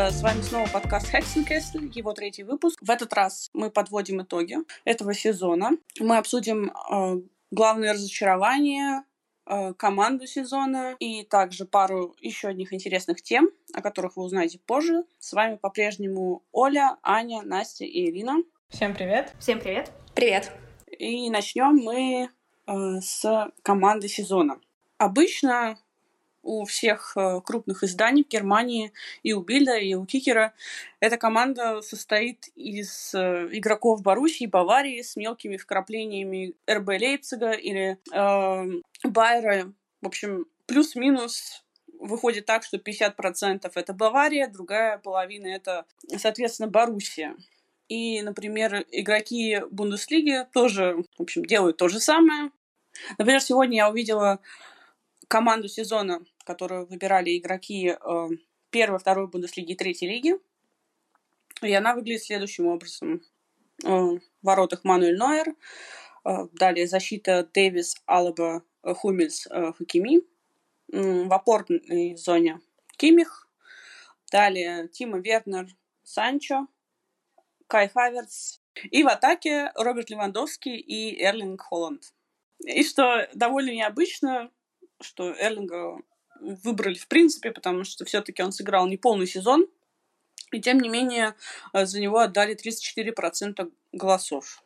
Э, с вами снова подкаст Hexenkessel, его третий выпуск. В этот раз мы подводим итоги этого сезона. Мы обсудим э, главные разочарования, э, команду сезона и также пару еще одних интересных тем, о которых вы узнаете позже. С вами по-прежнему Оля, Аня, Настя и Ирина. Всем привет. Всем привет. Привет. И начнем мы э, с команды сезона. Обычно у всех э, крупных изданий в Германии, и у Бильда, и у Кикера. Эта команда состоит из э, игроков Боруссии, Баварии с мелкими вкраплениями РБ Лейпцига или э, Байера. В общем, плюс-минус выходит так, что 50% это Бавария, другая половина это, соответственно, Боруссия. И, например, игроки Бундеслиги тоже, в общем, делают то же самое. Например, сегодня я увидела команду сезона, которую выбирали игроки э, первой, второй Бундеслиги и третьей лиги. И она выглядит следующим образом. Э, в воротах Мануэль Нойер, э, далее защита Дэвис, Алаба, Хумельс, Хакими. В опорной зоне Кимих. Далее Тима Вернер, Санчо, Кай Хаверц. И в атаке Роберт Левандовский и Эрлинг Холланд. И что довольно необычно, что Эрлинга выбрали в принципе, потому что все-таки он сыграл не полный сезон, и тем не менее э, за него отдали 34% голосов.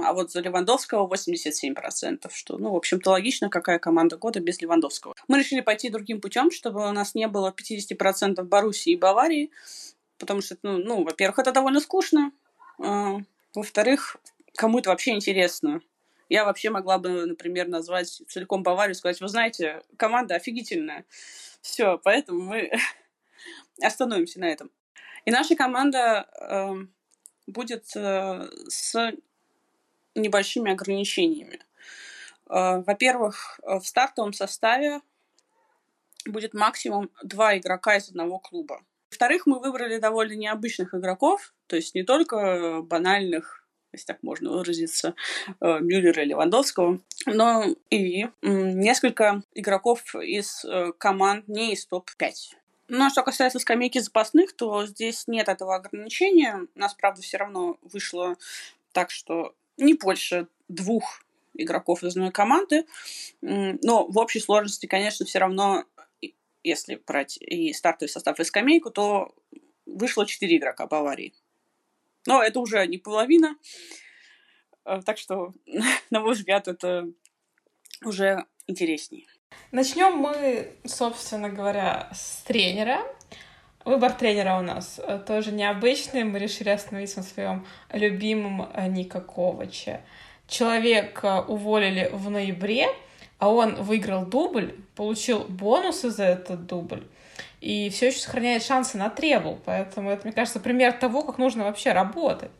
А вот за Левандовского 87%, что, ну, в общем-то, логично, какая команда года без Левандовского. Мы решили пойти другим путем, чтобы у нас не было 50% Боруссии и Баварии, потому что, ну, ну во-первых, это довольно скучно, а, во-вторых, кому это вообще интересно. Я вообще могла бы, например, назвать целиком Баварию, сказать, вы знаете, команда офигительная. Все, поэтому мы остановимся на этом. И наша команда э, будет э, с небольшими ограничениями. Э, во-первых, в стартовом составе будет максимум два игрока из одного клуба. Во-вторых, мы выбрали довольно необычных игроков, то есть не только банальных если так можно выразиться, э, Мюллера и Левандовского, но и несколько игроков из э, команд не из топ-5. Ну, а что касается скамейки запасных, то здесь нет этого ограничения. У нас, правда, все равно вышло так, что не больше двух игроков из одной команды. Но в общей сложности, конечно, все равно, если брать и стартовый состав и скамейку, то вышло четыре игрока Баварии. Но это уже не половина. Э, так что, на мой взгляд, это уже интереснее. Начнем мы, собственно говоря, с тренера. Выбор тренера у нас э, тоже необычный. Мы решили остановиться на своем любимом э, Ника Коваче. Человека уволили в ноябре, а он выиграл дубль, получил бонусы за этот дубль и все еще сохраняет шансы на требл. Поэтому это, мне кажется, пример того, как нужно вообще работать.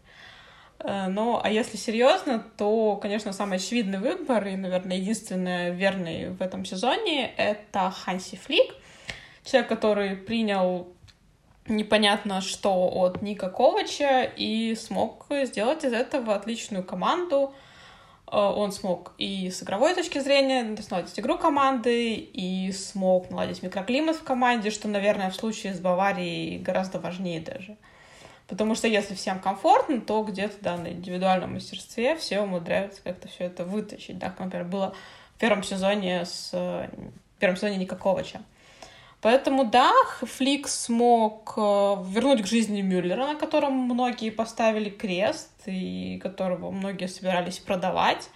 Э, но, а если серьезно, то, конечно, самый очевидный выбор и, наверное, единственный верный в этом сезоне — это Ханси Флик. Человек, который принял непонятно что от Ника Ковача и смог сделать из этого отличную команду — он смог и с игровой точки зрения наладить игру команды, и смог наладить микроклимат в команде, что, наверное, в случае с Баварией гораздо важнее даже. Потому что если всем комфортно, то где-то да, на индивидуальном мастерстве все умудряются как-то все это вытащить. Как, например, было в первом сезоне с в первом сезоне Никаковича. Поэтому да, Флик смог э, вернуть к жизни Мюллера, на котором многие поставили крест и которого многие собирались продавать.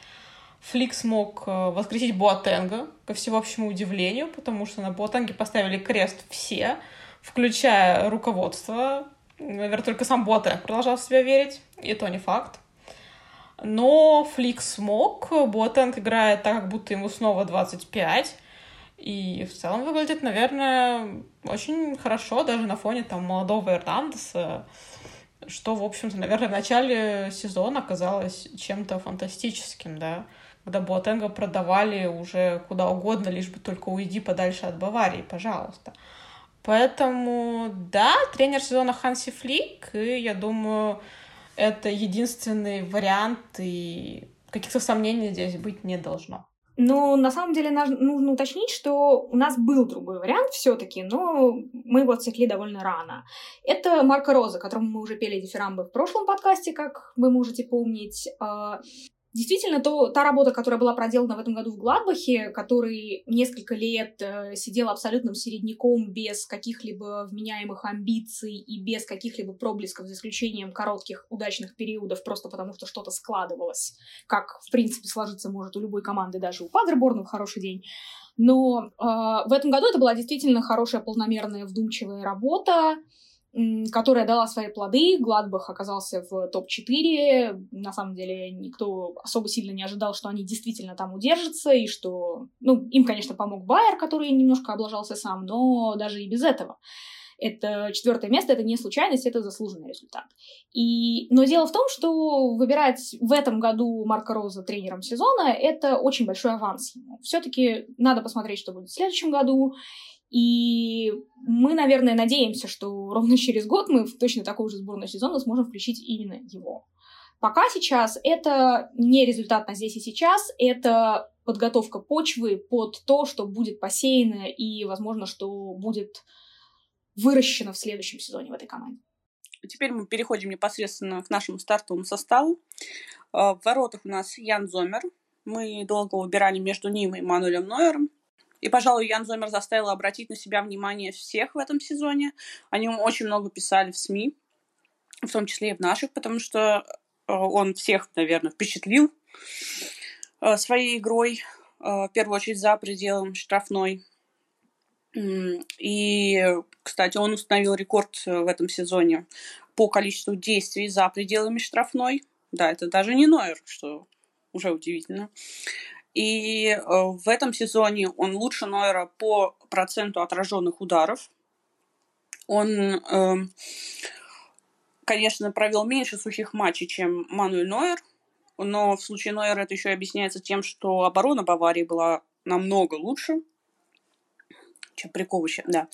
Флик смог э, воскресить Буатенга, ко всеобщему удивлению, потому что на Буатенге поставили крест все, включая руководство. Наверное, только сам Буатенг продолжал в себя верить, и то не факт. Но Флик смог, Буатенг играет так, как будто ему снова 25, и в целом выглядит, наверное, очень хорошо, даже на фоне там молодого Эрнандеса, что, в общем-то, наверное, в начале сезона оказалось чем-то фантастическим, да, когда Буатенга продавали уже куда угодно, лишь бы только уйди подальше от Баварии, пожалуйста. Поэтому, да, тренер сезона Ханси Флик, и я думаю, это единственный вариант, и каких-то сомнений здесь быть не должно. Но на самом деле нужно уточнить, что у нас был другой вариант все-таки, но мы его отсекли довольно рано. Это Марко Роза, которому мы уже пели дифирамбы в прошлом подкасте, как вы можете помнить. Действительно, то, та работа, которая была проделана в этом году в Гладбахе, который несколько лет э, сидел абсолютным середняком без каких-либо вменяемых амбиций и без каких-либо проблесков, за исключением коротких удачных периодов, просто потому что что-то складывалось, как, в принципе, сложиться может у любой команды, даже у Падерборна в хороший день. Но э, в этом году это была действительно хорошая, полномерная, вдумчивая работа, которая дала свои плоды. Гладбах оказался в топ-4. На самом деле никто особо сильно не ожидал, что они действительно там удержатся, и что... Ну, им, конечно, помог Байер, который немножко облажался сам, но даже и без этого. Это четвертое место, это не случайность, это заслуженный результат. И... Но дело в том, что выбирать в этом году Марка Роза тренером сезона — это очень большой аванс ему. Все-таки надо посмотреть, что будет в следующем году. И мы, наверное, надеемся, что ровно через год мы в точно такую же сборную сезона сможем включить именно его. Пока сейчас это не результат на здесь и сейчас, это подготовка почвы под то, что будет посеяно и, возможно, что будет выращено в следующем сезоне в этой команде. Теперь мы переходим непосредственно к нашему стартовому составу. Э, в воротах у нас Ян Зомер. Мы долго выбирали между ним и Мануэлем Нойером. И, пожалуй, Ян Зомер заставил обратить на себя внимание всех в этом сезоне. О нем очень много писали в СМИ, в том числе и в наших, потому что э, он всех, наверное, впечатлил э, своей игрой, э, в первую очередь за пределом штрафной. И, кстати, он установил рекорд в этом сезоне по количеству действий за пределами штрафной. Да, это даже не Нойер, что уже удивительно. И э, в этом сезоне он лучше Нойера по проценту отраженных ударов. Он, э, конечно, провел меньше сухих матчей, чем Мануэль Нойер, но в случае Нойера это еще объясняется тем, что оборона Баварии была намного лучше, чем при Коваче, да.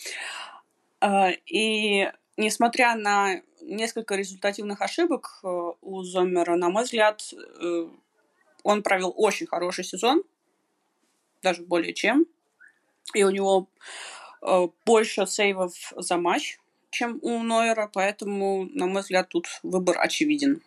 Э, и несмотря на несколько результативных ошибок э, у Зоммера, на мой взгляд, он провел очень хороший сезон, даже более чем. И у него э, больше сейвов за матч, чем у Нойера, поэтому, на мой взгляд, тут выбор очевиден.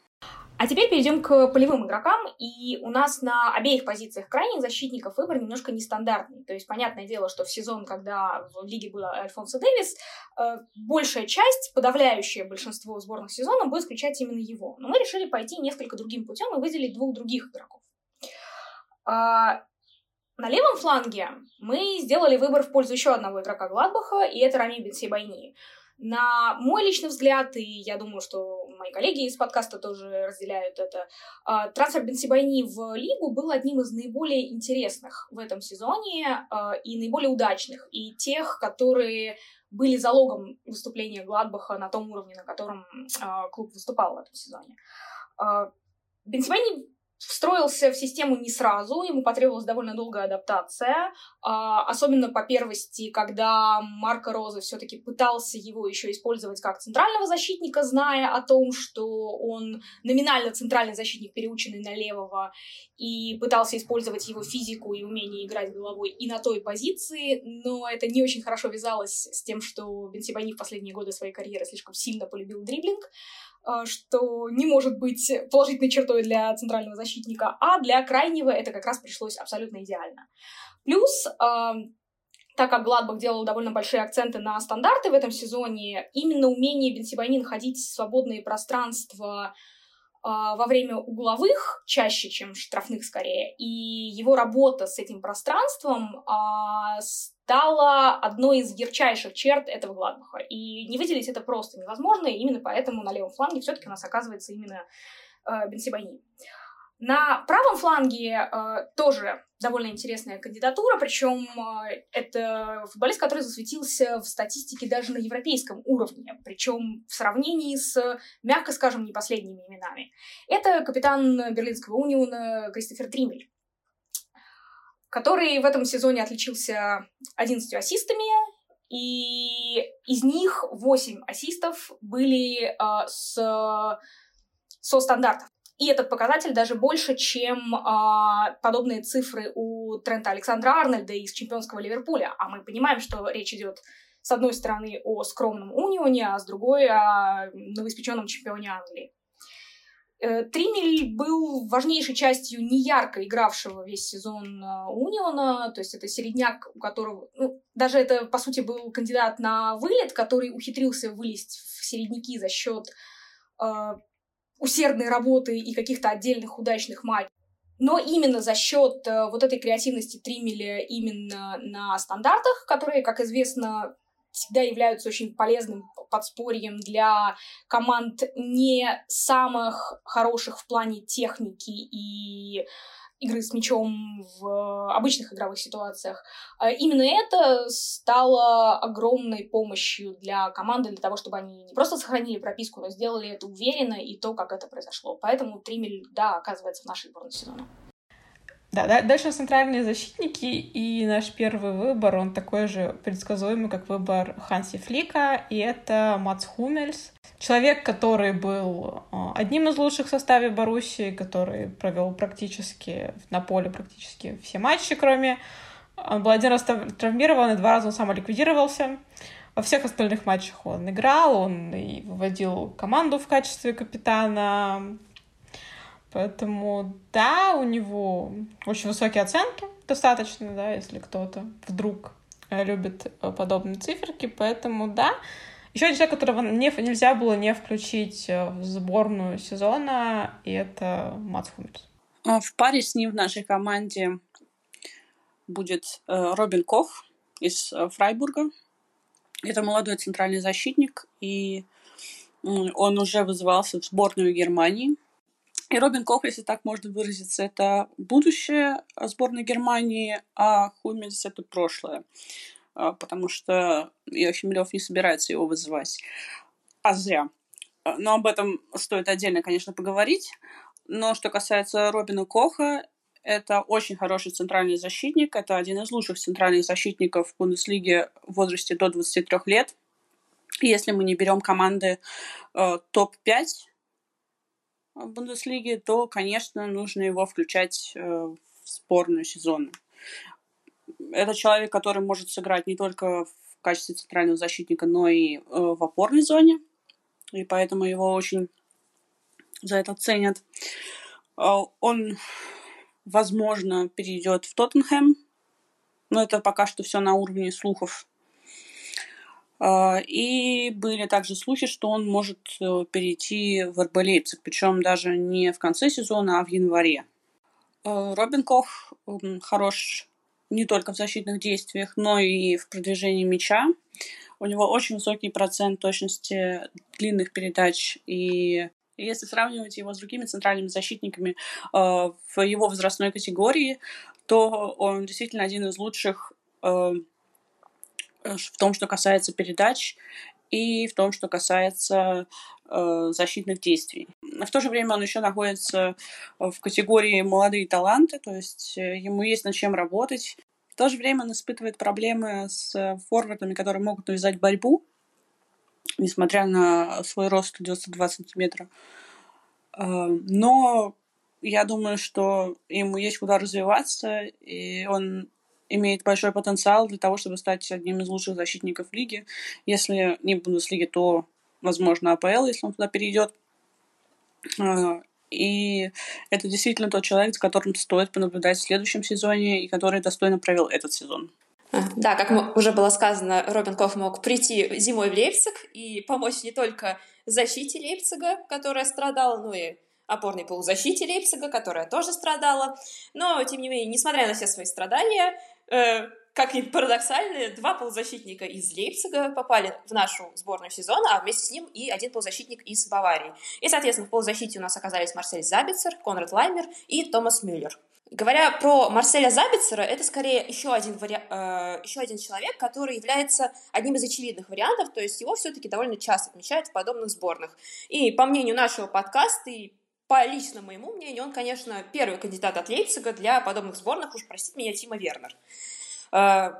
А теперь перейдем к полевым игрокам, и у нас на обеих позициях крайних защитников выбор немножко нестандартный. То есть, понятное дело, что в сезон, когда в лиге был Альфонсо Дэвис, э, большая часть, подавляющее большинство сборных сезона будет включать именно его. Но мы решили пойти несколько другим путем и выделить двух других игроков. А, на левом фланге мы сделали выбор в пользу еще одного игрока Гладбаха, и это Рами Бенсейбайни. На мой личный взгляд, и я думаю, что мои коллеги из подкаста тоже разделяют это, а, трансфер Бенсибайни в лигу был одним из наиболее интересных в этом сезоне а, и наиболее удачных, и тех, которые были залогом выступления Гладбаха на том уровне, на котором клуб выступал в этом сезоне. Бенсибайни встроился в систему не сразу, ему потребовалась довольно долгая адаптация, а, особенно по первости, когда Марко Роза все-таки пытался его еще использовать как центрального защитника, зная о том, что он номинально центральный защитник, переученный на левого, и пытался использовать его физику и умение играть головой и на той позиции, но это не очень хорошо вязалось с тем, что Бенсибани в последние годы своей карьеры слишком сильно полюбил дриблинг, что не может быть положительной чертой для центрального защитника, а для крайнего это как раз пришлось абсолютно идеально. Плюс, а, так как Гладбах делал довольно большие акценты на стандарты в этом сезоне, именно умение Бенсибайни находить свободные пространства а, во время угловых чаще, чем штрафных скорее, и его работа с этим пространством а, стала одной из ярчайших черт этого Гладбаха. И не выделить это просто невозможно, и именно поэтому на левом фланге все-таки у нас оказывается именно э, Бенсибани. На правом фланге э, тоже довольно интересная кандидатура, причем э, это футболист, который засветился в статистике даже на европейском уровне, причем в сравнении с, мягко скажем, не последними именами. Это капитан Берлинского униона Кристофер Тримель, который в этом сезоне отличился 11 ассистами, и из них 8 ассистов были э, с, со стандартов. И этот показатель даже больше, чем а, подобные цифры у Трента Александра Арнольда из чемпионского Ливерпуля. А мы понимаем, что речь идет с одной стороны о скромном унионе, а с другой о новоиспеченном чемпионе Англии. Э, Тримель был важнейшей частью неярко игравшего весь сезон э, Униона, то есть это середняк, у которого... Ну, даже это, по сути, был кандидат на вылет, который ухитрился вылезть в середняки за счет э, усердной работы и каких-то отдельных удачных матчей. Но именно за счет э, вот этой креативности Тримеля именно на стандартах, которые, как известно, всегда являются очень полезным подспорьем для команд не самых хороших в плане техники и игры с мячом в обычных игровых ситуациях. А именно это стало огромной помощью для команды, для того, чтобы они не просто сохранили прописку, но сделали это уверенно и то, как это произошло. Поэтому Тримель, да, оказывается в нашей сборной сезона. Да, дальше центральные защитники, и наш первый выбор, он такой же предсказуемый, как выбор Ханси Флика, и это Мац Хумельс. Человек, который был а, одним из лучших в составе Боруссии, который провел практически на поле практически все матчи, кроме... Он был один раз травмирован, и два раза он самоликвидировался. Во всех остальных матчах он играл, он и выводил команду в качестве капитана, Поэтому, да, у него очень высокие оценки, достаточно, да, если кто-то вдруг э, любит э, подобные циферки, поэтому, да. Еще один человек, которого не, нельзя было не включить э, в сборную сезона, и это Мац Хумельс. А в паре с ним в нашей команде будет Робин Кох из Фрайбурга. Это молодой центральный защитник, и он уже вызывался в сборную Германии – и Робин Кох, если так можно выразиться, это будущее сборной Германии, а Хумельс — это прошлое. А, потому что Йохим Лев не собирается его вызывать. А зря. А, но об этом стоит отдельно, конечно, поговорить. Но что касается Робина Коха, это очень хороший центральный защитник. Это один из лучших центральных защитников в Бундеслиге в возрасте до 23 лет. Если мы не берем команды э, топ-5 Бундеслиги, то, конечно, нужно его включать э, в сборную сезона. Это человек, который может сыграть не только в качестве центрального защитника, но и э, в опорной зоне. И поэтому его очень за это ценят. Э, он, возможно, перейдет в Тоттенхэм, но это пока что все на уровне слухов. А, и были также слухи, что он может э, перейти в РБ Лейпциг, причем даже не в конце сезона, а в январе. Э, Робин Кох хорош не только в защитных действиях, но и в продвижении мяча. У него очень высокий процент точности длинных передач и если сравнивать его с другими центральными защитниками э, в его возрастной категории, то он действительно один из лучших в том, что касается передач, и в том, что касается э, защитных действий. В то же время он еще находится в категории молодые таланты, то есть э, ему есть над чем работать. В то же время он испытывает проблемы с форвардами, которые могут навязать борьбу, несмотря на свой рост 92 сантиметра. Э, но я думаю, что ему есть куда развиваться, и он имеет большой потенциал для того, чтобы стать одним из лучших защитников лиги. Если не в Бундеслиге, то, возможно, АПЛ, если он туда перейдет. А, и это действительно тот человек, за которым стоит понаблюдать в следующем сезоне и который достойно провел этот сезон. А, да, как уже было сказано, Робин Коф мог прийти зимой в Лейпциг и помочь не только защите Лейпцига, которая страдала, но и опорной полузащите Лейпцига, которая тоже страдала. Но, тем не менее, несмотря на все свои страдания, как ни парадоксально, два полузащитника из Лейпцига попали в нашу сборную сезона, а вместе с ним и один полузащитник из Баварии. И, соответственно, в полузащите у нас оказались Марсель Забицер, Конрад Лаймер и Томас Мюллер. Говоря про Марселя Забицера, это скорее еще один, вари... э, еще один человек, который является одним из очевидных вариантов, то есть его все-таки довольно часто отмечают в подобных сборных. И по мнению нашего подкаста, и по лично моему мнению, он, конечно, первый кандидат от Лейпцига для подобных сборных, уж простите меня, Тима Вернер. Э,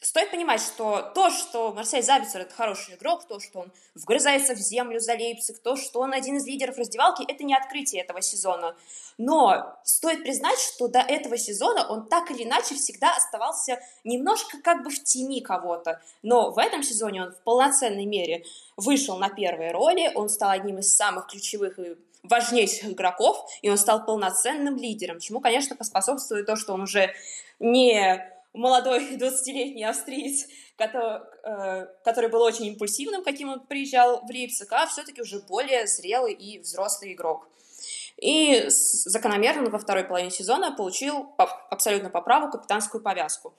стоит понимать, что то, что Марсель Забицер это хороший игрок, то, что он вгрызается в землю за Лейпциг, то, что он один из лидеров раздевалки, это не открытие этого сезона. Но стоит признать, что до этого сезона он так или иначе всегда оставался немножко как бы в тени кого-то. Но в этом сезоне он в полноценной мере вышел на первые роли, он стал одним из самых ключевых и важнейших игроков, и он стал полноценным лидером, чему, конечно, поспособствует то, что он уже не молодой 20-летний австриец, который, э, который был очень импульсивным, каким он приезжал в Лейпциг, а все-таки уже более зрелый и взрослый игрок. И закономерно во второй половине сезона получил абсолютно по праву капитанскую повязку.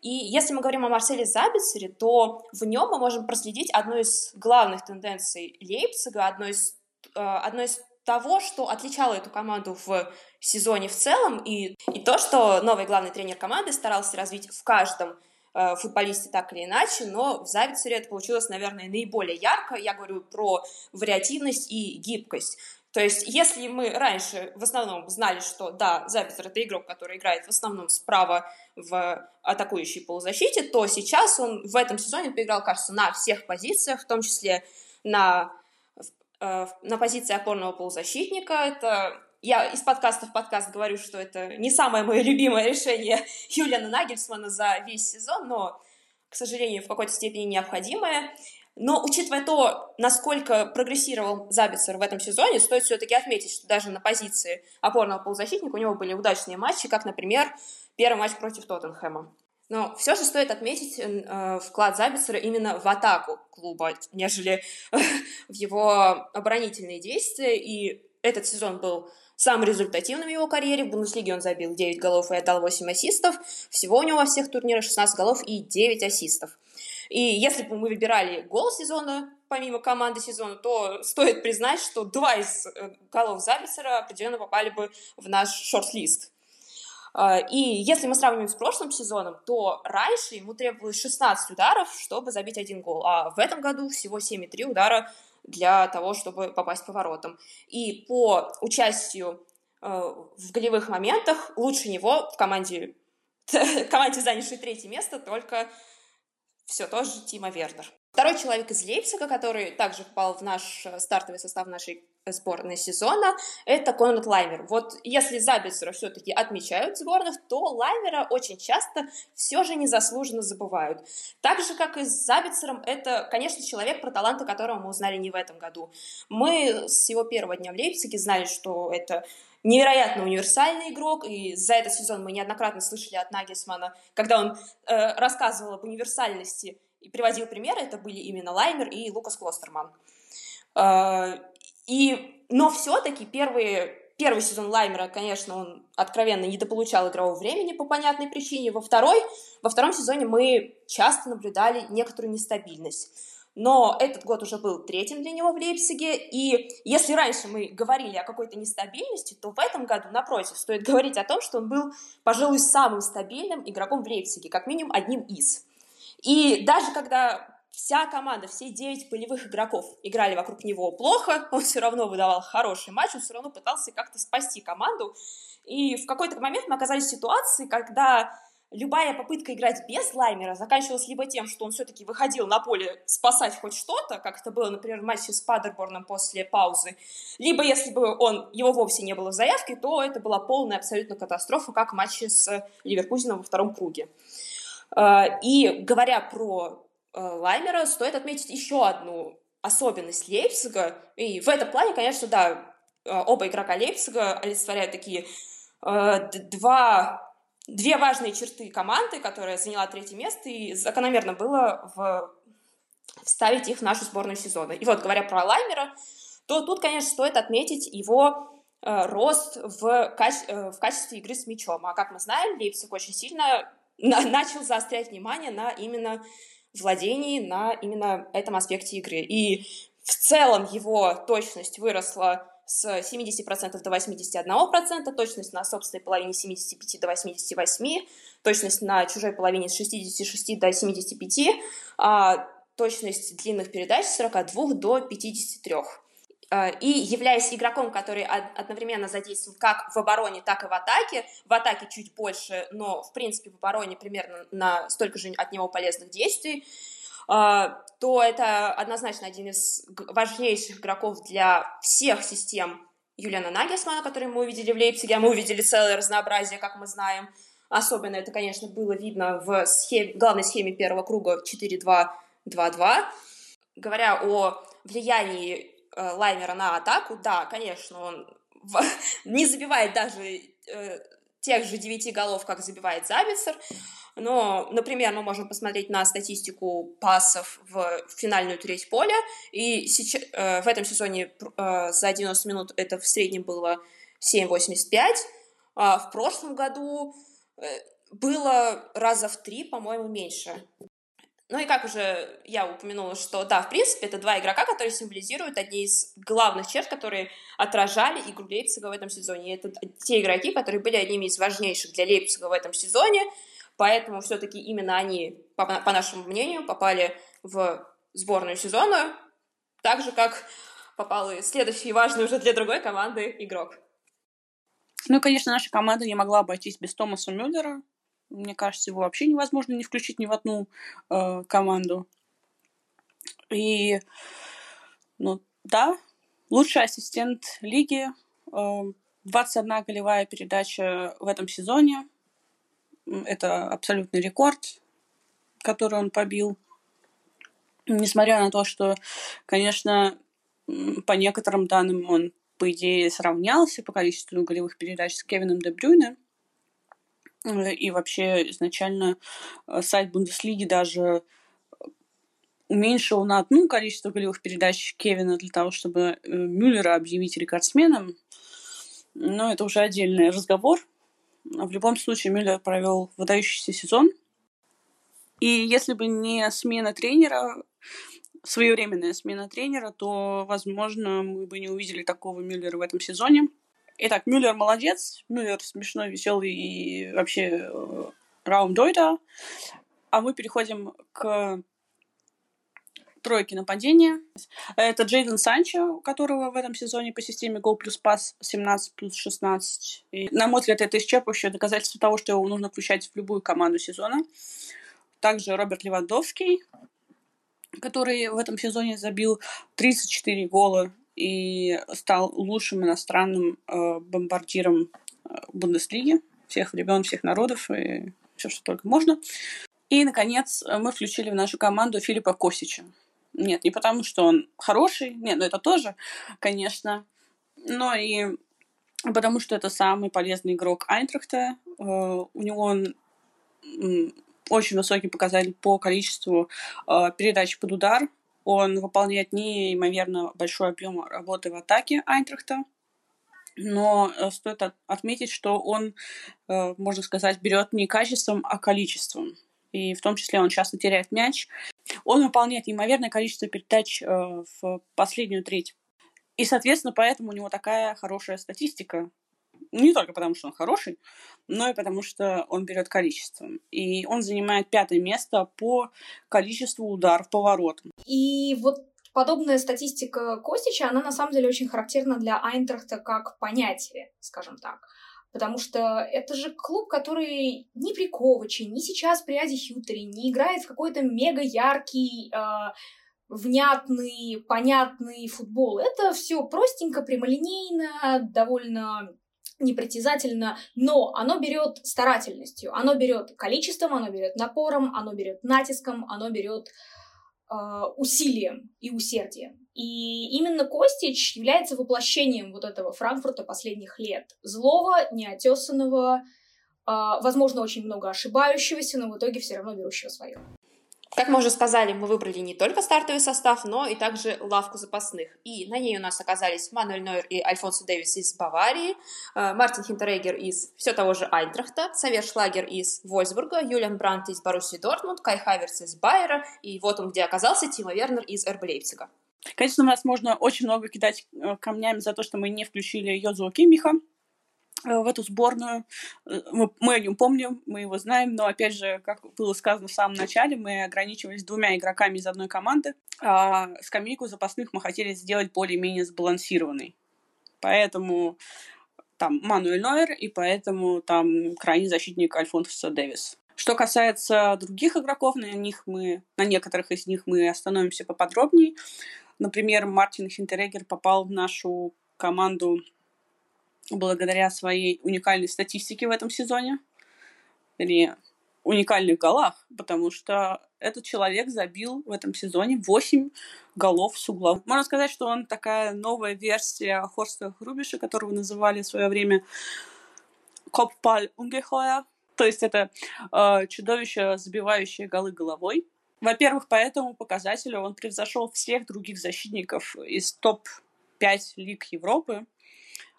И если мы говорим о Марселе Забицере, то в нем мы можем проследить одну из главных тенденций Лейпцига, одно из, э, одно из того, что отличало эту команду в сезоне в целом, и, и то, что новый главный тренер команды старался развить в каждом э, футболисте так или иначе, но в Завицере это получилось, наверное, наиболее ярко. Я говорю про вариативность и гибкость. То есть, если мы раньше в основном знали, что да, Забицер это игрок, который играет в основном справа в атакующей полузащите, то сейчас он в этом сезоне поиграл, кажется, на всех позициях, в том числе на на позиции опорного полузащитника. Это я из подкаста в подкаст говорю, что это не самое мое любимое решение Юлиана Нагельсмана за весь сезон, но, к сожалению, в какой-то степени необходимое. Но учитывая то, насколько прогрессировал Забицер в этом сезоне, стоит все-таки отметить, что даже на позиции опорного полузащитника у него были удачные матчи, как, например, первый матч против Тоттенхэма. Но все же стоит отметить э, вклад Забицера именно в атаку клуба, нежели в его оборонительные действия. И этот сезон был самым результативным в его карьере. В Бундеслиге он забил 9 голов и отдал 8 ассистов. Всего у него во всех турнирах 16 голов и 9 ассистов. И если бы мы выбирали гол сезона, помимо команды сезона, то стоит признать, что два из э, голов Забицера определенно попали бы в наш шорт-лист. А, и если мы сравниваем с прошлым сезоном, то раньше ему требовалось 16 ударов, чтобы забить один гол, а в этом году всего 7,3 удара для того, чтобы попасть по воротам. И по участию э, в голевых моментах лучше него в команде, команде занявшей третье место, только все тоже Тима Вернер. Второй человек из Лейпцига, который также попал в наш э, стартовый состав нашей сборной сезона, это Конрад Лаймер. Вот если Забицера все-таки отмечают сборных, то Лаймера очень часто все же незаслуженно забывают. Так же, как и с Забицером, это, конечно, человек, про таланты которого мы узнали не в этом году. Мы с его первого дня в Лейпциге знали, что это невероятно универсальный игрок, и за этот сезон мы неоднократно слышали от Нагельсмана, когда он э, рассказывал об универсальности и приводил примеры, это были именно Лаймер и Лукас Клостерман. Э, и, но все-таки первые, первый сезон Лаймера, конечно, он откровенно недополучал игрового времени по понятной причине. Во, второй, во втором сезоне мы часто наблюдали некоторую нестабильность. Но этот год уже был третьим для него в Лейпциге, и если раньше мы говорили о какой-то нестабильности, то в этом году, напротив, стоит говорить о том, что он был, пожалуй, самым стабильным игроком в Лейпциге, как минимум одним из. И даже когда вся команда, все девять полевых игроков играли вокруг него плохо, он все равно выдавал хороший матч, он все равно пытался как-то спасти команду. И в какой-то момент мы оказались в ситуации, когда любая попытка играть без Лаймера заканчивалась либо тем, что он все-таки выходил на поле спасать хоть что-то, как это было, например, в матче с Падерборном после паузы, либо если бы он, его вовсе не было в заявке, то это была полная абсолютно катастрофа, как в матче с Ливерпузином во втором круге. А, и говоря про Э, Лаймера стоит отметить еще одну особенность Лейпцига. И в этом плане, конечно, да, э, оба игрока Лейпцига олицетворяют такие э, два, две важные черты команды, которая заняла третье место, и закономерно было в, вставить их в нашу сборную сезона. И вот, говоря про Лаймера, то тут, конечно, стоит отметить его э, рост в, э, в качестве игры с мячом. А как мы знаем, Лейпциг очень сильно на- начал заострять внимание на именно владении на именно этом аспекте игры. И в целом его точность выросла с 70% до 81%, точность на собственной половине с 75 до 88, точность на чужой половине с 66 до 75, а точность длинных передач с 42 до 53. Э, и являясь игроком, который одновременно задействован как в обороне, так и в атаке, в атаке чуть больше, но, в принципе, в обороне примерно на столько же от него полезных действий, э, то это однозначно один из важнейших игроков для всех систем Юлиана Нагельсмана, который мы увидели в Лейпциге, а мы увидели целое разнообразие, как мы знаем. Особенно это, конечно, было видно в схеме, главной схеме первого круга 4-2-2-2. Говоря о влиянии Лаймера на атаку, да, конечно, он не забивает даже э, тех же 9 голов, как забивает Забицер, но, например, мы можем посмотреть на статистику пасов в финальную треть поля, и сейчас, э, в этом сезоне э, за 90 минут это в среднем было 7,85, а в прошлом году э, было раза в три, по-моему, меньше. Ну и как уже я упомянула, что да, в принципе, это два игрока, которые символизируют одни из главных черт, которые отражали игру Лейпцига в этом сезоне. И это те игроки, которые были одними из важнейших для Лейпцига в этом сезоне, поэтому все-таки именно они, по, по нашему мнению, попали в сборную сезона, так же, как попал и следующий важный уже для другой команды игрок. Ну, конечно, наша команда не могла обойтись без Томаса Мюллера, мне кажется, его вообще невозможно не включить ни в одну э, команду. И, ну, да, лучший ассистент лиги, э, 21 голевая передача в этом сезоне. Это абсолютный рекорд, который он побил. Несмотря на то, что, конечно, по некоторым данным он, по идее, сравнялся по количеству голевых передач с Кевином Де Брюйне. Э, и вообще изначально э, сайт Бундеслиги даже уменьшил на одну количество голевых передач Кевина для того, чтобы э, Мюллера объявить рекордсменом. Но это уже отдельный разговор. В любом случае, Мюллер провел выдающийся сезон. И если бы не смена тренера, своевременная смена тренера, то, возможно, мы бы не увидели такого Мюллера в этом сезоне. Итак, Мюллер молодец, Мюллер смешной, веселый и вообще э, раундойда. А мы переходим к тройке нападения. Это Джейден Санчо, у которого в этом сезоне по системе гол плюс пас 17 плюс 16. И, на мой взгляд, это исчерпывающее доказательство того, что его нужно включать в любую команду сезона. Также Роберт Левандовский, который в этом сезоне забил 34 гола и стал лучшим иностранным э, бомбардиром э, Бундеслиги всех времен, всех народов и все, что только можно. И, наконец, мы включили в нашу команду Филиппа Косича. Нет, не потому, что он хороший, нет, ну это тоже, конечно, но и потому, что это самый полезный игрок Айнтрахта. Э, у него он очень высокий показатель по количеству э, передач под удар, он выполняет неимоверно большой объем работы в атаке Айнтрахта, но э, стоит отметить, что он, э, можно сказать, берет не качеством, а количеством. И в том числе он часто теряет мяч. Он выполняет неимоверное количество передач э, в последнюю треть. И, соответственно, поэтому у него такая хорошая статистика не только потому, что он хороший, но и потому, что он берет количеством. И он занимает пятое место по количеству ударов по воротам. И вот подобная статистика Костича, она на самом деле очень характерна для Айнтрахта как понятие, скажем так. Потому что это же клуб, который ни при Коваче, ни сейчас при Аде Хьютере не играет в какой-то мега яркий, э, внятный, понятный футбол. Это все простенько, прямолинейно, довольно непритязательно, но оно берет старательностью, оно берет количеством, оно берет напором, оно берет натиском, оно берет э, усилием и усердием. И именно Костич является воплощением вот этого Франкфурта последних лет. Злого, неотесанного, э, возможно, очень много ошибающегося, но в итоге все равно берущего свое. Как мы уже сказали, мы выбрали не только стартовый состав, но и также лавку запасных. И на ней у нас оказались Мануэль Нойер и Альфонсо Дэвис из Баварии, э, Мартин Хинтерегер из все того же Айнтрахта, Савер Шлагер из Вольсбурга, Юлиан Брант из Боруссии Дортмунд, Кай Хаверс из Байера, и вот он где оказался, Тима Вернер из Лейпцига. Конечно, у нас можно очень много кидать э, камнями за то, что мы не включили Йозуа Кимиха, в эту сборную. Мы, мы о нем помним, мы его знаем, но, опять же, как было сказано в самом начале, мы ограничивались двумя игроками из одной команды, а скамейку запасных мы хотели сделать более-менее сбалансированной. Поэтому там Мануэль Нойер, и поэтому там крайний защитник Альфонсо Дэвис. Что касается других игроков, на них мы, на некоторых из них мы остановимся поподробнее. Например, Мартин Хинтерегер попал в нашу команду благодаря своей уникальной статистике в этом сезоне. Или уникальных голах, потому что этот человек забил в этом сезоне 8 голов с угла. Можно сказать, что он такая новая версия Хорста Хрубиша, которого называли в свое время Коппаль Унгехоя. То есть это э, чудовище, забивающее голы головой. Во-первых, по этому показателю он превзошел всех других защитников из топ-5 лиг Европы,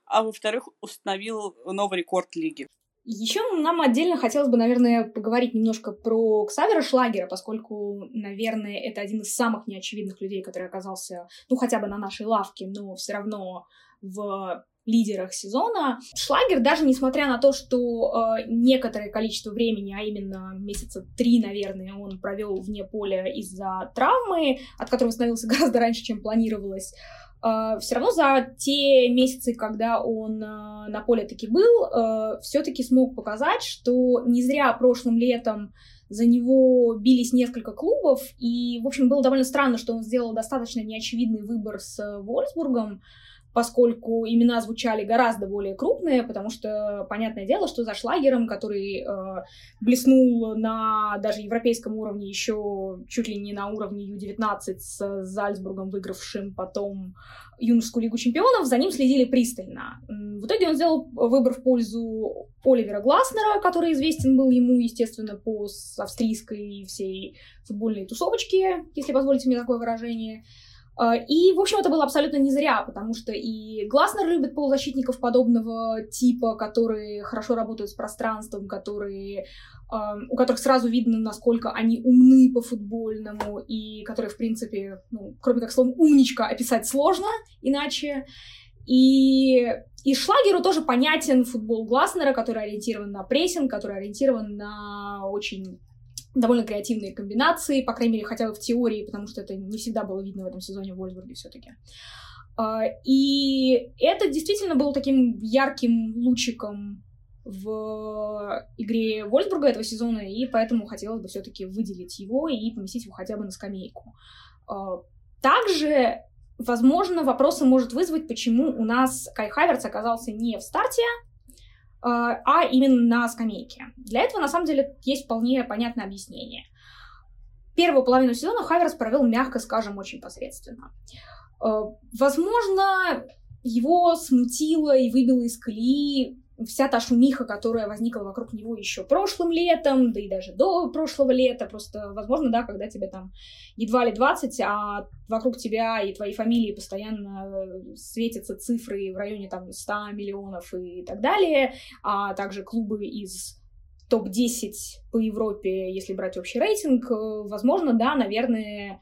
а во-вторых, установил новый рекорд лиги. Еще нам отдельно хотелось бы, наверное, поговорить немножко про Ксавера Шлагера, поскольку, наверное, это один из самых неочевидных людей, который оказался, ну, хотя бы на нашей лавке, но все равно в лидерах сезона. Шлагер, даже несмотря на то, что э, некоторое количество времени, а именно месяца три, наверное, он провел вне поля из-за травмы, от которой восстановился гораздо раньше, чем планировалось, все равно за те месяцы, когда он uh, на поле таки был, uh, все-таки смог показать, что не зря прошлым летом за него бились несколько клубов, и, в общем, было довольно странно, что он сделал достаточно неочевидный выбор с Вольсбургом, поскольку имена звучали гораздо более крупные, потому что понятное дело, что за Шлагером, который э, блеснул на даже европейском уровне еще чуть ли не на уровне Ю-19 с Зальцбургом, выигравшим потом юношескую лигу чемпионов, за ним следили пристально. В итоге он сделал выбор в пользу Оливера Гласнера, который известен был ему, естественно, по австрийской всей футбольной тусовочке, если позволите мне такое выражение. А, и, в общем, это было абсолютно не зря, потому что и Гласнер любит полузащитников подобного типа, которые хорошо работают с пространством, которые, у которых сразу видно, насколько они умны по футбольному, и которые, в принципе, ну, кроме как словом «умничка» описать сложно иначе. И, и Шлагеру тоже понятен футбол Гласнера, который ориентирован на прессинг, который ориентирован на очень довольно креативные комбинации, по крайней мере, хотя бы в теории, потому что это не всегда было видно в этом сезоне в Вольсбурге все-таки. А, и это действительно был таким ярким лучиком в игре Вольсбурга этого сезона, и поэтому хотелось бы все-таки выделить его и поместить его хотя бы на скамейку. А, также, возможно, вопросы может вызвать, почему у нас Кай Хаверц оказался не в старте, а, а именно на скамейке. Для этого, на самом деле, есть вполне понятное объяснение. Первую половину сезона Хаверс провел, мягко скажем, очень посредственно. А, возможно, его смутило и выбило из колеи вся та шумиха, которая возникла вокруг него еще прошлым летом, да и даже до прошлого лета, просто, возможно, да, когда тебе там едва ли 20, а вокруг тебя и твоей фамилии постоянно светятся цифры в районе там 100 миллионов и так далее, а также клубы из топ-10 по Европе, если брать общий рейтинг, возможно, да, наверное,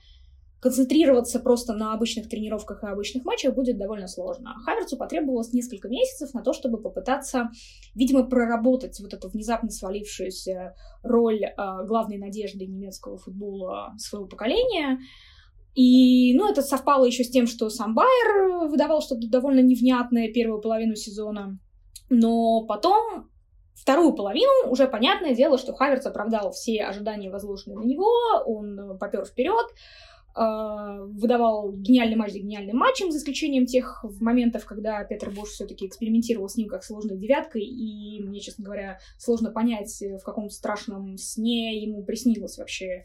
концентрироваться просто на обычных тренировках и обычных матчах будет довольно сложно. Хаверцу потребовалось несколько месяцев на то, чтобы попытаться, видимо, проработать вот эту внезапно свалившуюся роль э, главной надежды немецкого футбола своего поколения. И, ну, это совпало еще с тем, что сам Байер выдавал что-то довольно невнятное первую половину сезона. Но потом Вторую половину уже понятное дело, что Хаверц оправдал все ожидания, возложенные на него, он попер вперед, а, выдавал гениальный матч за гениальным матчем, за исключением тех моментов, когда Петр Бош все-таки экспериментировал с ним как сложной девяткой, и мне, честно говоря, сложно понять, в каком страшном сне ему приснилось вообще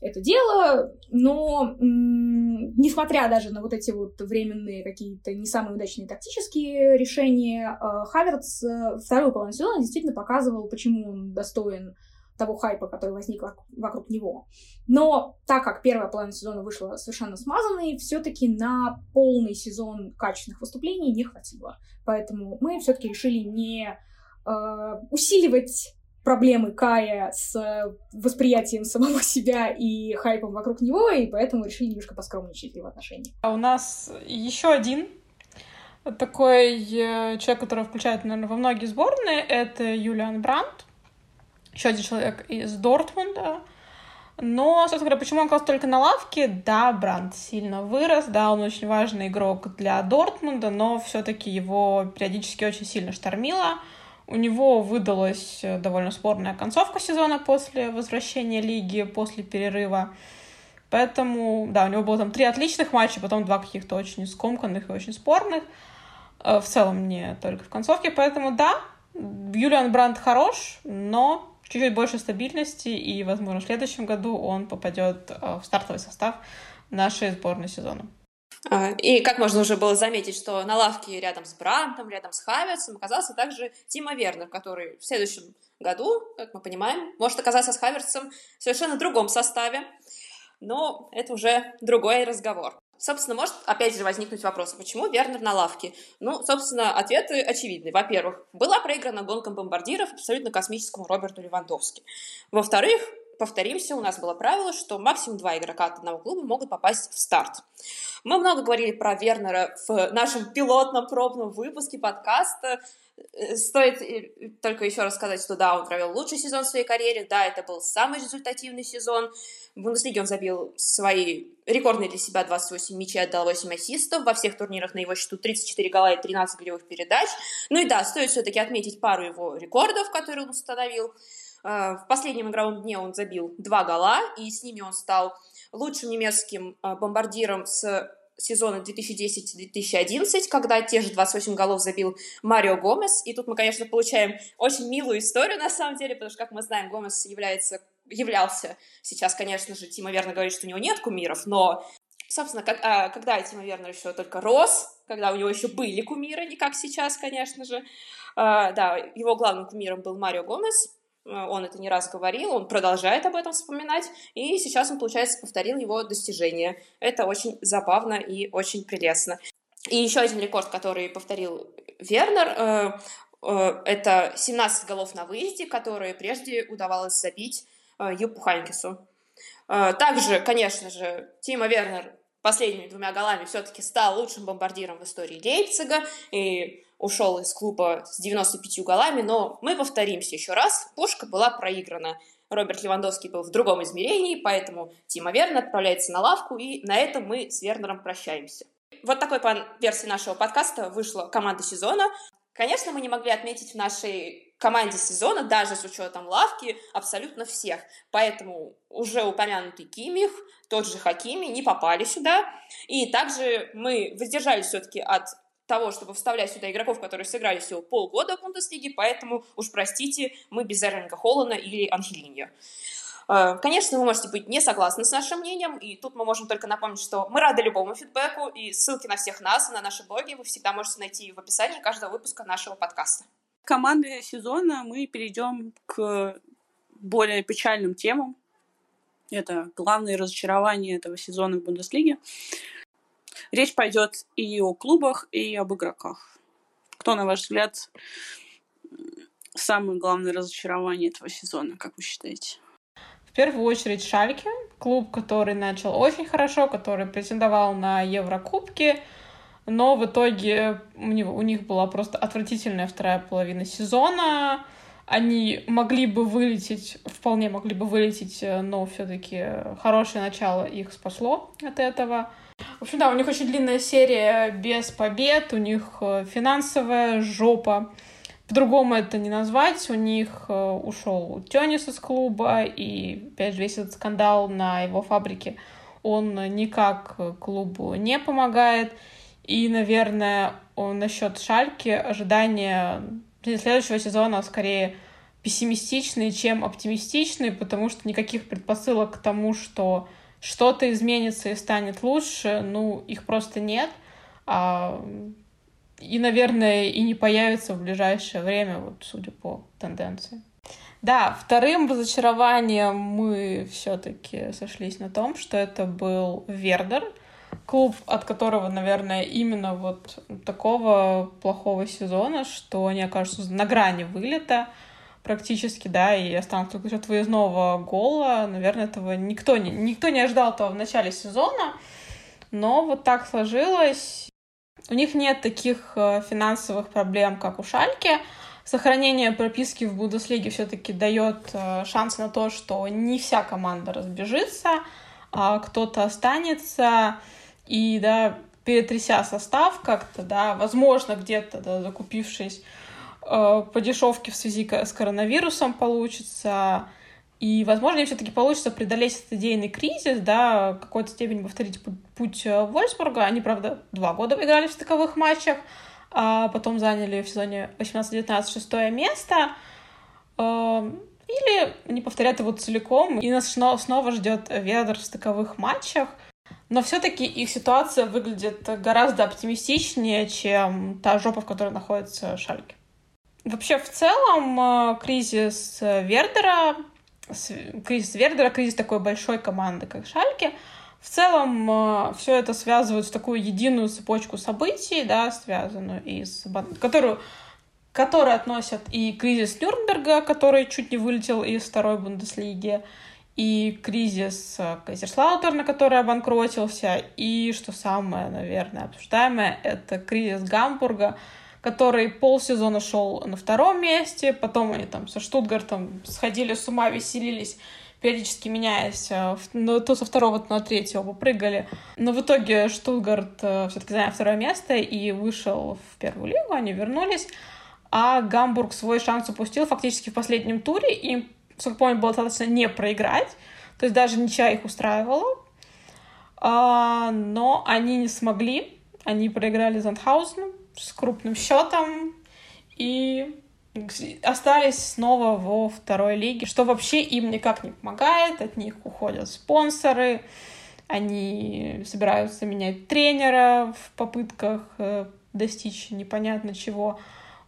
это дело, но несмотря даже на вот эти вот временные какие-то не самые удачные тактические решения, а, Хаверц э, половину сезона действительно показывал, почему он достоин того хайпа, который возник вокруг него. Но так как первая половина сезона вышла совершенно смазанной, все-таки на полный сезон качественных выступлений не хватило. Поэтому мы все-таки решили не э, усиливать проблемы Кая с восприятием самого себя и хайпом вокруг него, и поэтому решили немножко поскромничать его отношении. А у нас еще один Такой э, человек, который включает, наверное, во многие сборные, это Юлиан Брандт, еще один человек из Дортмунда. Но, собственно говоря, почему он оказался только на лавке? Да, Бранд сильно вырос, да, он очень важный игрок для Дортмунда, но все-таки его периодически очень сильно штормило. У него выдалась э, довольно спорная концовка сезона после возвращения лиги, после перерыва. Поэтому, да, у него было там три отличных матча, потом два каких-то очень скомканных и очень спорных. Э, в целом не только в концовке. Поэтому, да, Юлиан Бранд хорош, но чуть-чуть больше стабильности, и, возможно, в следующем году он попадет э, в стартовый состав нашей сборной сезона. А, и, как можно уже было заметить, что на лавке рядом с Брантом, рядом с Хаверсом оказался также Тима Вернер, который в следующем году, как мы понимаем, может оказаться с Хаверсом в совершенно другом составе. Но это уже другой разговор собственно, может опять же возникнуть вопрос, почему Вернер на лавке? Ну, собственно, ответы очевидны. Во-первых, была проиграна гонка бомбардиров абсолютно космическому Роберту Левандовски. Во-вторых, повторимся, у нас было правило, что максимум два игрока от одного клуба могут попасть в старт. Мы много говорили про Вернера в нашем пилотном пробном выпуске подкаста. Э, стоит э, только еще раз сказать, что да, он провел лучший сезон в своей карьере, да, это был самый результативный сезон. В Бундеслиге он забил свои рекордные для себя 28 мячей, отдал 8 ассистов. Во всех турнирах на его счету 34 гола и 13 голевых передач. Ну и да, стоит все-таки отметить пару его рекордов, которые он установил. Э, в последнем игровом дне он забил два гола, и с ними он стал лучшим немецким бомбардиром с сезона 2010-2011, когда те же 28 голов забил Марио Гомес. И тут мы, конечно, получаем очень милую историю, на самом деле, потому что, как мы знаем, Гомес является, являлся, сейчас, конечно же, Тима верно говорит, что у него нет кумиров, но, собственно, как, а, когда Тима Вернер еще только рос, когда у него еще были кумиры, не как сейчас, конечно же, а, да, его главным кумиром был Марио Гомес, он это не раз говорил, он продолжает об этом вспоминать, и сейчас он, получается, повторил его достижение. Это очень забавно и очень прелестно. И еще один рекорд, который повторил Вернер, э, э, это 17 голов на выезде, которые прежде удавалось забить Юпу Ханкису. Также, конечно же, Тима Вернер последними двумя голами все-таки стал лучшим бомбардиром в истории Лейпцига, и ушел из клуба с 95 голами, но мы повторимся еще раз, пушка была проиграна. Роберт Левандовский был в другом измерении, поэтому Тима Вернер отправляется на лавку, и на этом мы с Вернером прощаемся. Вот такой по версии нашего подкаста вышла команда сезона. Конечно, мы не могли отметить в нашей команде сезона, даже с учетом лавки, абсолютно всех. Поэтому уже упомянутый Кимих, тот же Хакими не попали сюда. И также мы воздержались все-таки от того, чтобы вставлять сюда игроков, которые сыграли всего полгода в Бундеслиге, поэтому уж простите, мы без Эрлинга Холлана или Анхелиньо. Э, конечно, вы можете быть не согласны с нашим мнением, и тут мы можем только напомнить, что мы рады любому фидбэку, и ссылки на всех нас, на наши блоги вы всегда можете найти в описании каждого выпуска нашего подкаста. Команды сезона мы перейдем к более печальным темам. Это главное разочарование этого сезона в Бундеслиге. Речь пойдет и о клубах, и об игроках. Кто, на ваш взгляд, самое главное разочарование этого сезона, как вы считаете? В первую очередь Шальке, клуб, который начал очень хорошо, который претендовал на Еврокубки, но в итоге у, него, у них была просто отвратительная вторая половина сезона. Они могли бы вылететь, вполне могли бы вылететь, но все-таки хорошее начало их спасло от этого. В общем, да, у них очень длинная серия без побед, у них э, финансовая жопа. По-другому это не назвать. У них э, ушел Теннис из клуба, и, опять же, весь этот скандал на его фабрике, он никак клубу не помогает. И, наверное, насчет Шальки ожидания следующего сезона скорее пессимистичные, чем оптимистичные, потому что никаких предпосылок к тому, что что-то изменится и станет лучше, ну, их просто нет. А, и, наверное, и не появится в ближайшее время, вот судя по тенденции. Да, вторым разочарованием мы все-таки сошлись на том, что это был Вердер, клуб, от которого, наверное, именно вот такого плохого сезона, что они окажутся на грани вылета практически, да, и останутся только от выездного гола. Наверное, этого никто не, никто не ожидал этого в начале сезона, но вот так сложилось. У них нет таких э, финансовых проблем, как у Шальки. Сохранение прописки в Бундеслиге все-таки дает э, шанс на то, что не вся команда разбежится, а кто-то останется. И, да, перетряся состав как-то, да, возможно, где-то, да, закупившись э, по дешевке в связи с коронавирусом получится, и, возможно, им все-таки получится преодолеть этот идейный кризис, да, в какой-то степени повторить путь э, Вольсбурга. Они, правда, два года играли в стыковых матчах, а потом заняли в сезоне 18-19 шестое место. Э, или они повторят его целиком, и нас снова ждет Ведер в стыковых матчах. Но все-таки их ситуация выглядит гораздо оптимистичнее, чем та жопа, в которой находится Шальки. Вообще, в целом, э, кризис Вердера кризис Вердера, кризис такой большой команды, как Шальке. В целом э, все это связывают в такую единую цепочку событий, да, связанную и которую которые относят и кризис Нюрнберга, который чуть не вылетел из второй Бундеслиги, и кризис э, Кайзерслаутерна, который обанкротился, и, что самое, наверное, обсуждаемое, это кризис Гамбурга, который полсезона шел на втором месте, потом они там со Штутгартом сходили с ума, веселились, периодически меняясь, э, ну, то со второго, то на третьего попрыгали. Но в итоге Штутгарт э, все-таки занял второе место и вышел в первую лигу, они вернулись, а Гамбург свой шанс упустил фактически в последнем туре, и, сколько помню, было достаточно не проиграть, то есть даже ничья их устраивала, а, но они не смогли, они проиграли Зандхаузену, с крупным счетом и остались снова во второй лиге, что вообще им никак не помогает, от них уходят спонсоры, они собираются менять тренера в попытках э, достичь непонятно чего,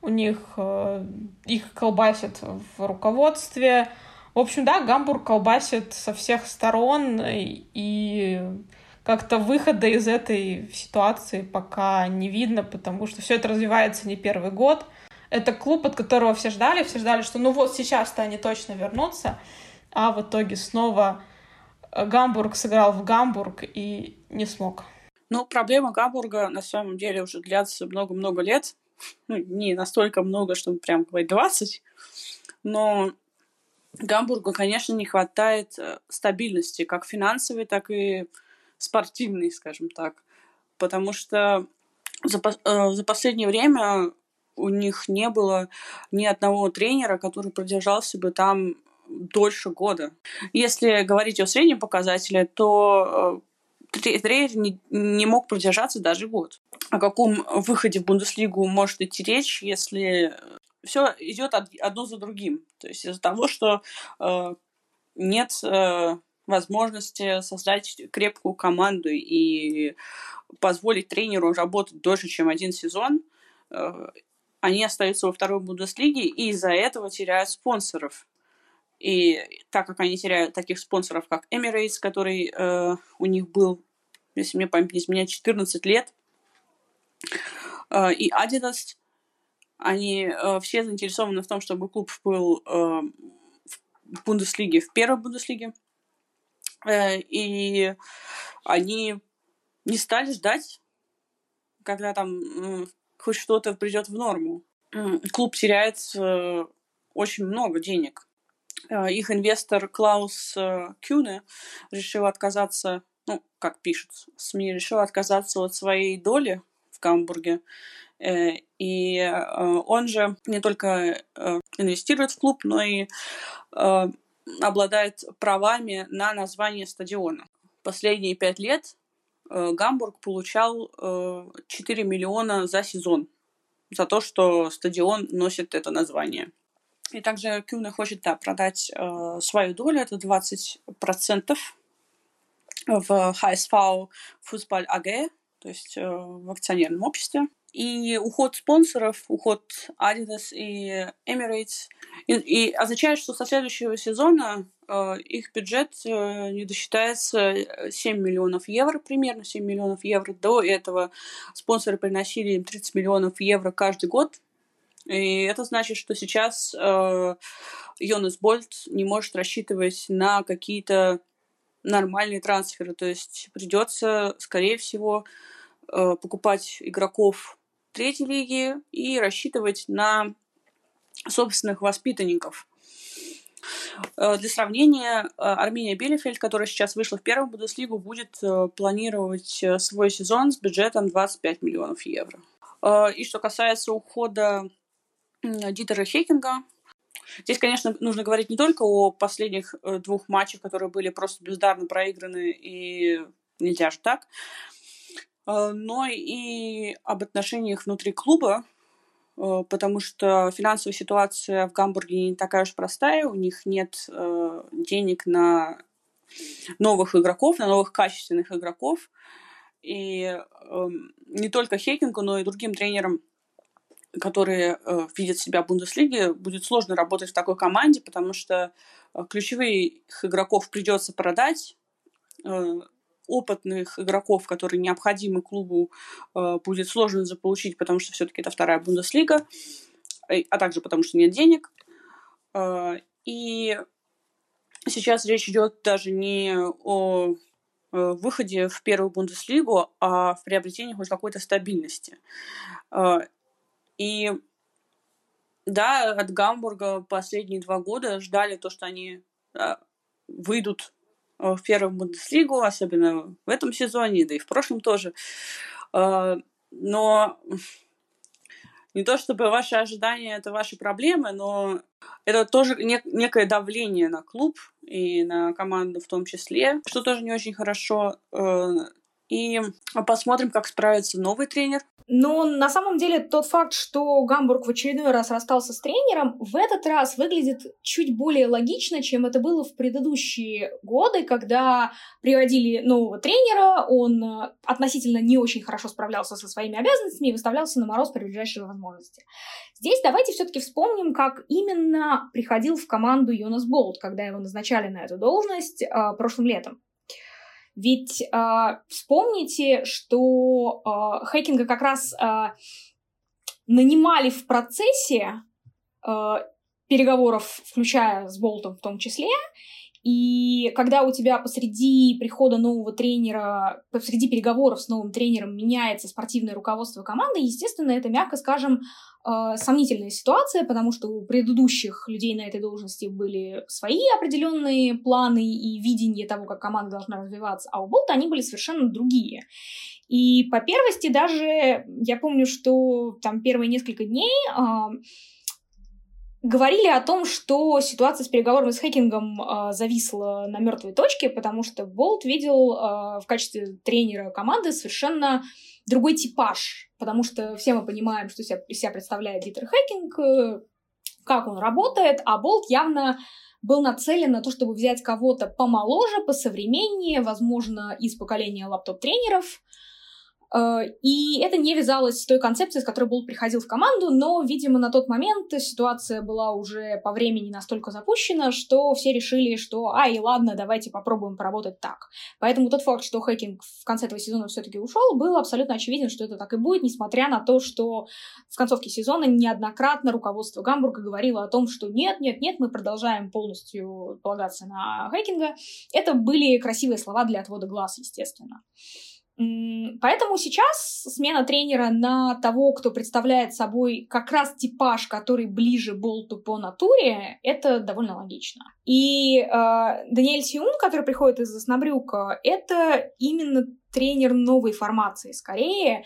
у них э, их колбасят в руководстве. В общем, да, Гамбург колбасит со всех сторон, и как-то выхода из этой ситуации пока не видно, потому что все это развивается не первый год. Это клуб, от которого все ждали, все ждали, что ну вот сейчас-то они точно вернутся, а в итоге снова э, Гамбург сыграл в Гамбург и не смог. Ну, проблема Гамбурга на самом деле уже длятся много-много лет. Ну, не настолько много, чтобы прям говорить 20, но Гамбургу, конечно, не хватает э, стабильности, как финансовой, так и спортивный, скажем так. Потому что за, э, за последнее время у них не было ни одного тренера, который продержался бы там дольше года. Если говорить о среднем показателе, то тренер не, не мог продержаться даже год. О каком выходе в Бундеслигу может идти речь, если все идет одно за другим? То есть из-за того, что э, нет э, возможности создать крепкую команду и позволить тренеру работать дольше, чем один сезон, э, они остаются во второй Бундеслиге и из-за этого теряют спонсоров. И так как они теряют таких спонсоров, как Emirates, который э, у них был, если мне память не изменяет, 14 лет, э, и Adidas, они э, все заинтересованы в том, чтобы клуб был э, в Бундеслиге, в первой Бундеслиге. Э, и они не стали ждать, когда там хоть что-то придет в норму. Клуб теряет э, очень много денег. Э, их инвестор Клаус Кюне решил отказаться, ну, как пишут СМИ, решил отказаться от своей доли в Гамбурге. И он же не только инвестирует в клуб, но и обладает правами на название стадиона. Последние пять лет э, Гамбург получал э, 4 миллиона за сезон за то, что стадион носит это название. И также Кюна хочет да, продать э, свою долю, это 20% в HSV Fußball AG, то есть э, в акционерном обществе. И уход спонсоров, уход Adidas и Emirates и, и означает, что со следующего сезона э, их бюджет э, не досчитается 7 миллионов евро, примерно 7 миллионов евро. До этого спонсоры приносили им 30 миллионов евро каждый год. И это значит, что сейчас э, Йонас Больт не может рассчитывать на какие-то нормальные трансферы. То есть придется, скорее всего, э, покупать игроков третьей лиги и рассчитывать на собственных воспитанников. Э, для сравнения, Армения Белефельд, которая сейчас вышла в первую Бундеслигу, будет планировать свой сезон с бюджетом 25 миллионов евро. И что касается ухода Дитера Хекинга, Здесь, конечно, нужно говорить не только о последних э, двух матчах, которые были просто бездарно проиграны, и нельзя же так, э, но и об отношениях внутри клуба, э, потому что финансовая ситуация в Гамбурге не такая уж простая, у них нет денег на новых игроков, на новых качественных игроков. И эм, не только Хейкингу, но и другим тренерам которые э, видят себя в Бундеслиге, будет сложно работать в такой команде, потому что э, ключевых игроков придется продать, э, опытных игроков, которые необходимы клубу, э, будет сложно заполучить, потому что все-таки это вторая Бундеслига, э, а также потому что нет денег. Э, и сейчас речь идет даже не о э, выходе в первую Бундеслигу, а в приобретении хоть какой-то стабильности. И да, от Гамбурга последние два года ждали то, что они да, выйдут э, в первую Бундеслигу, особенно в этом сезоне, да и в прошлом тоже. Э, но не то чтобы ваши ожидания это ваши проблемы, но это тоже некое давление на клуб и на команду в том числе, что тоже не очень хорошо. И посмотрим, как справится новый тренер. Но на самом деле тот факт, что Гамбург в очередной раз расстался с тренером, в этот раз выглядит чуть более логично, чем это было в предыдущие годы, когда приводили нового тренера, он э, относительно не очень хорошо справлялся со своими обязанностями и выставлялся на мороз при ближайшей возможности. Здесь давайте все-таки вспомним, как именно приходил в команду Йонас Болт, когда его назначали на эту должность э, прошлым летом. Ведь э, вспомните, что э, Хекинга как раз э, нанимали в процессе э, переговоров, включая с Болтом в том числе, и когда у тебя посреди прихода нового тренера, посреди переговоров с новым тренером меняется спортивное руководство команды, естественно, это, мягко скажем, э, сомнительная ситуация, потому что у предыдущих людей на этой должности были свои определенные планы и видение того, как команда должна развиваться, а у Болта они были совершенно другие. И по первости даже я помню, что там первые несколько дней э, говорили о том, что ситуация с переговорами с хакингом э, зависла на мертвой точке, потому что Болт видел э, в качестве тренера команды совершенно другой типаж, потому что все мы понимаем, что себя, себя представляет Дитер Хакинг, э, как он работает, а Болт явно был нацелен на то, чтобы взять кого-то помоложе, посовременнее, возможно, из поколения лаптоп-тренеров, Э, и это не вязалось с той концепцией, с которой Болт приходил в команду, но, видимо, на тот момент ситуация была уже по времени настолько запущена, что все решили, что ай, ладно, давайте попробуем поработать так. Поэтому тот факт, что Хэкинг в конце этого сезона все-таки ушел, был абсолютно очевиден, что это так и будет, несмотря на то, что в концовке сезона неоднократно руководство Гамбурга говорило о том, что нет, нет, нет, мы продолжаем полностью полагаться на Хэкинга. Это были красивые слова для отвода глаз, естественно. Поэтому сейчас смена тренера на того, кто представляет собой как раз типаж, который ближе Болту по натуре, это довольно логично. И э, Даниэль Сиун, который приходит из Оснабрюка, это именно тренер новой формации скорее, э,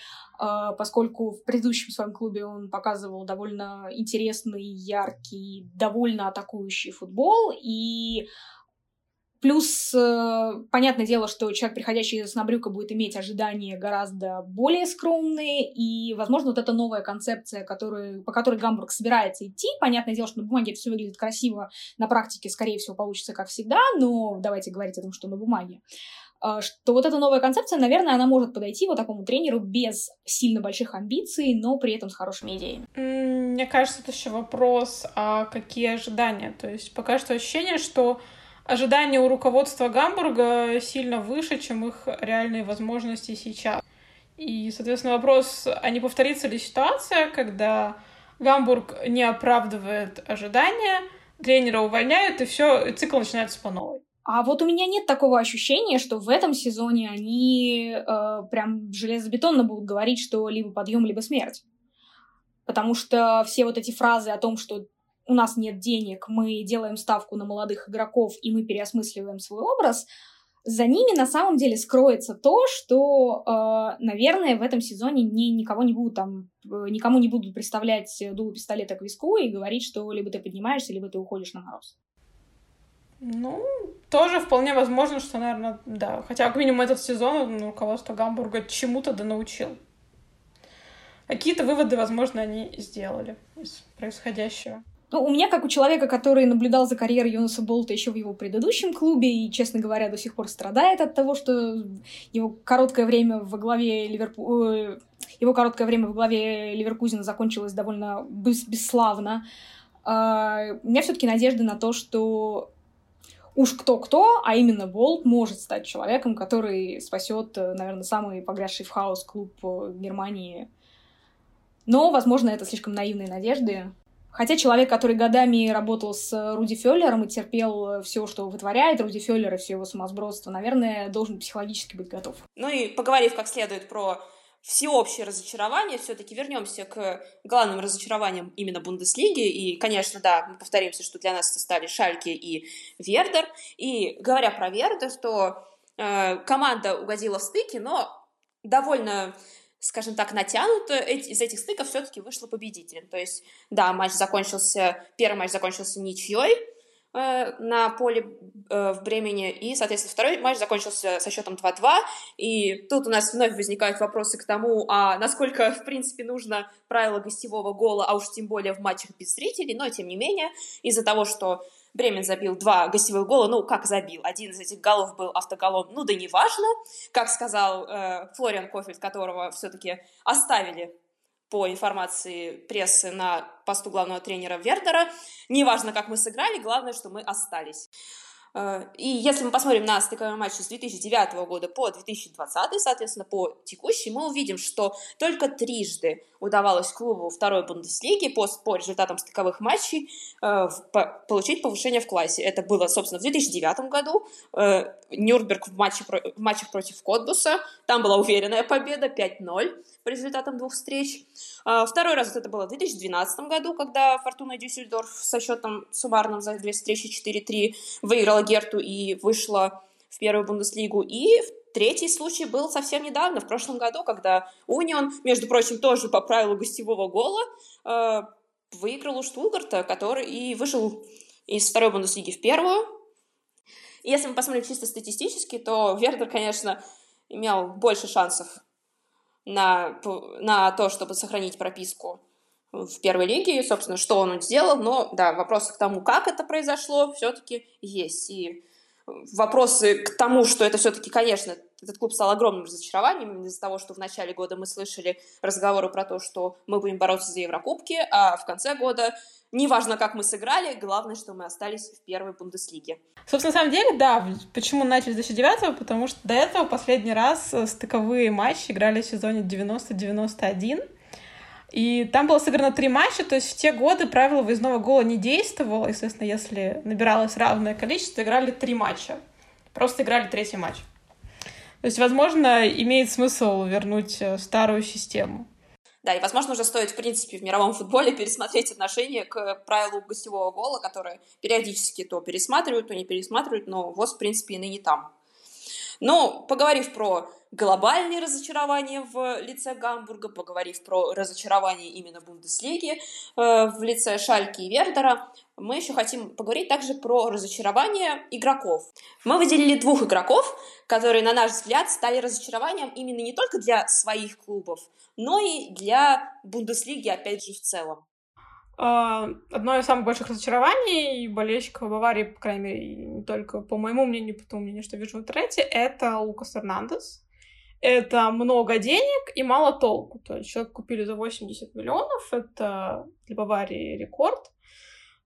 поскольку в предыдущем своем клубе он показывал довольно интересный, яркий, довольно атакующий футбол, и Плюс, э, понятное дело, что человек, приходящий из Набрюка, будет иметь ожидания гораздо более скромные, и, возможно, вот эта новая концепция, которую, по которой Гамбург собирается идти, понятное дело, что на бумаге это все выглядит красиво, на практике, скорее всего, получится как всегда, но давайте говорить о том, что на бумаге э, что вот эта новая концепция, наверное, она может подойти вот такому тренеру без сильно больших амбиций, но при этом с хорошими идеями. Мне кажется, это еще вопрос, а какие ожидания? То есть пока что ощущение, что ожидания у руководства Гамбурга сильно выше, чем их реальные возможности сейчас. И, соответственно, вопрос, а не повторится ли ситуация, когда Гамбург не оправдывает ожидания, тренера увольняют, и все, цикл начинается по новой. А вот у меня нет такого ощущения, что в этом сезоне они э, прям железобетонно будут говорить, что либо подъем, либо смерть. Потому что все вот эти фразы о том, что у нас нет денег, мы делаем ставку на молодых игроков и мы переосмысливаем свой образ, за ними на самом деле скроется то, что, э, наверное, в этом сезоне ни, никого не будут там, э, никому не будут представлять дуло пистолета к виску и говорить, что либо ты поднимаешься, либо ты уходишь на мороз. Ну, тоже вполне возможно, что, наверное, да. Хотя, как минимум, этот сезон руководство Гамбурга чему-то да научил. Какие-то выводы, возможно, они сделали из происходящего. Ну, у меня, как у человека, который наблюдал за карьерой Йонаса Болта еще в его предыдущем клубе и, честно говоря, до сих пор страдает от того, что его короткое время в главе Ливерпу... Э, его короткое время в главе Ливеркузина закончилось довольно бес... бесславно. Uh, у меня все-таки надежда на то, что уж кто-кто, а именно Болт может стать человеком, который спасет, э, наверное, самый погрязший в хаос клуб э, Германии. Но, возможно, это слишком наивные надежды. Хотя человек, который годами работал с Руди Феллером и терпел все, что вытворяет Руди Феллер и все его сумасбродство, наверное, должен психологически быть готов. Ну и поговорив как следует про всеобщее разочарование, все-таки вернемся к главным разочарованиям именно Бундеслиги. И, конечно, да, мы повторимся, что для нас это стали Шальки и Вердер. И говоря про Вердер, то э, команда угодила в стыки, но довольно скажем так, натянуто, из этих стыков все-таки вышло победителем. То есть, да, матч закончился, первый матч закончился ничьей э, на поле э, в Бремени, и, соответственно, второй матч закончился со счетом 2-2, и тут у нас вновь возникают вопросы к тому, а насколько, в принципе, нужно правило гостевого гола, а уж тем более в матчах без зрителей, но, тем не менее, из-за того, что Бремен забил два гостевых гола, ну, как забил, один из этих голов был автоголом, ну, да неважно, как сказал э, Флориан Кофельд, которого все-таки оставили по информации прессы на посту главного тренера Вердера, неважно, как мы сыграли, главное, что мы остались. Э, и если мы посмотрим на стыковые матчи с 2009 года по 2020, соответственно, по текущий, мы увидим, что только трижды удавалось клубу второй Бундеслиги по, по результатам стыковых матчей э, по, получить повышение в классе. Это было, собственно, в 2009 году. Э, Нюрнберг в, матче, в матчах против Котбуса. Там была уверенная победа 5-0 по результатам двух встреч. А, второй раз это было в 2012 году, когда Фортуна Дюссельдорф со счетом суммарным за две встречи 4-3 выиграла Герту и вышла в первую Бундеслигу. И третий случай был совсем недавно, в прошлом году, когда Унион, между прочим, тоже по правилу гостевого гола э, выиграл у Штутгарта, который и вышел из второй Бундеслиги в первую. Если мы посмотрим чисто статистически, то Вердер, конечно, имел больше шансов на, на то, чтобы сохранить прописку в первой лиге, собственно, что он сделал, но, да, вопросы к тому, как это произошло, все-таки есть. И вопросы к тому, что это все-таки, конечно, этот клуб стал огромным разочарованием из-за того, что в начале года мы слышали разговоры про то, что мы будем бороться за Еврокубки, а в конце года неважно, как мы сыграли, главное, что мы остались в первой Бундеслиге. Собственно, на самом деле, да, почему начали с 2009 потому что до этого последний раз э, стыковые матчи играли в сезоне 90-91, и там было сыграно три матча, то есть в те годы правило выездного гола не действовало. Естественно, если набиралось равное количество, играли три матча. Просто играли третий матч. То есть, возможно, имеет смысл вернуть э, старую систему. Да, и, возможно, уже стоит, в принципе, в мировом футболе пересмотреть отношение к правилу гостевого гола, которое периодически то пересматривают, то не пересматривают, но ВОЗ, в принципе, и ныне там. Но, поговорив про глобальные разочарования в лице Гамбурга, поговорив про разочарование именно Бундеслиги э, в лице Шальки и Вердера, мы еще хотим поговорить также про разочарование игроков. Мы выделили двух игроков, которые, на наш взгляд, стали разочарованием именно не только для своих клубов, но и для Бундеслиги, опять же, в целом. А, одно из самых больших разочарований болельщиков Баварии, по крайней мере, не только по моему мнению, по тому мнению, что вижу в интернете, это Лукас Эрнандес. Это много денег и мало толку. То есть человек купили за 80 миллионов, это для Баварии рекорд.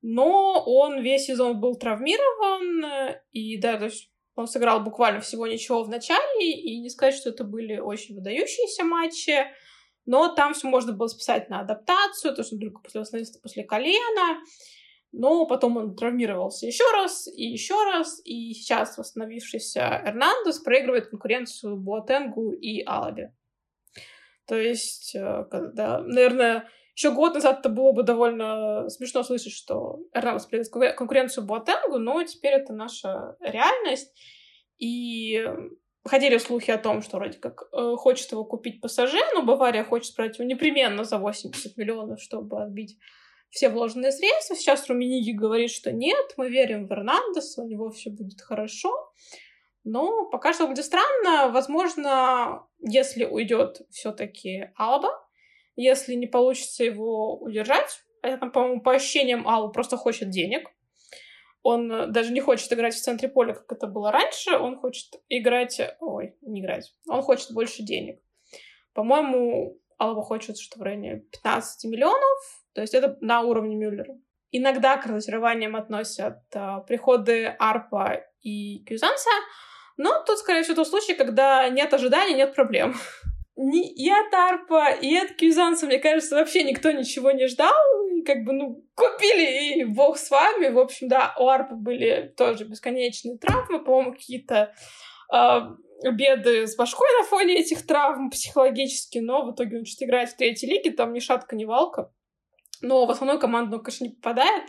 Но он весь сезон был травмирован, и да, то есть он сыграл буквально всего ничего в начале, и не сказать, что это были очень выдающиеся матчи но там все можно было списать на адаптацию, то, что только после после колена. Но потом он травмировался еще раз и еще раз, и сейчас восстановившийся Эрнандес проигрывает конкуренцию Буатенгу и Алабе. То есть, э, когда, наверное, еще год назад это было бы довольно смешно слышать, что Эрнандес проигрывает конкуренцию Буатенгу, но теперь это наша реальность. И ходили слухи о том, что вроде как э, хочет его купить ПСЖ, но Бавария хочет брать его непременно за 80 миллионов, чтобы отбить все вложенные средства. Сейчас Румениги говорит, что нет, мы верим в Эрнандеса, у него все будет хорошо. Но пока что будет странно. Возможно, если уйдет все-таки Алба, если не получится его удержать, это, по-моему, по ощущениям Алба просто хочет денег. Он даже не хочет играть в центре поля, как это было раньше. Он хочет играть... Ой, не играть. Он хочет больше денег. По-моему, Алба хочет что в районе 15 миллионов, то есть это на уровне Мюллера. Иногда к разочарованиям относят а, приходы Арпа и Кюзанса, но тут, скорее всего, тот случай, когда нет ожиданий, нет проблем. Ни, и от Арпа, и от Кюзанса, мне кажется, вообще никто ничего не ждал. И как бы, ну, купили, и бог с вами. В общем, да, у Арпа были тоже бесконечные травмы, по-моему, какие-то э, беды с башкой на фоне этих травм психологически, но в итоге он что-то играет в третьей лиге, там ни шатка, ни валка но в основную команду он, конечно, не попадает.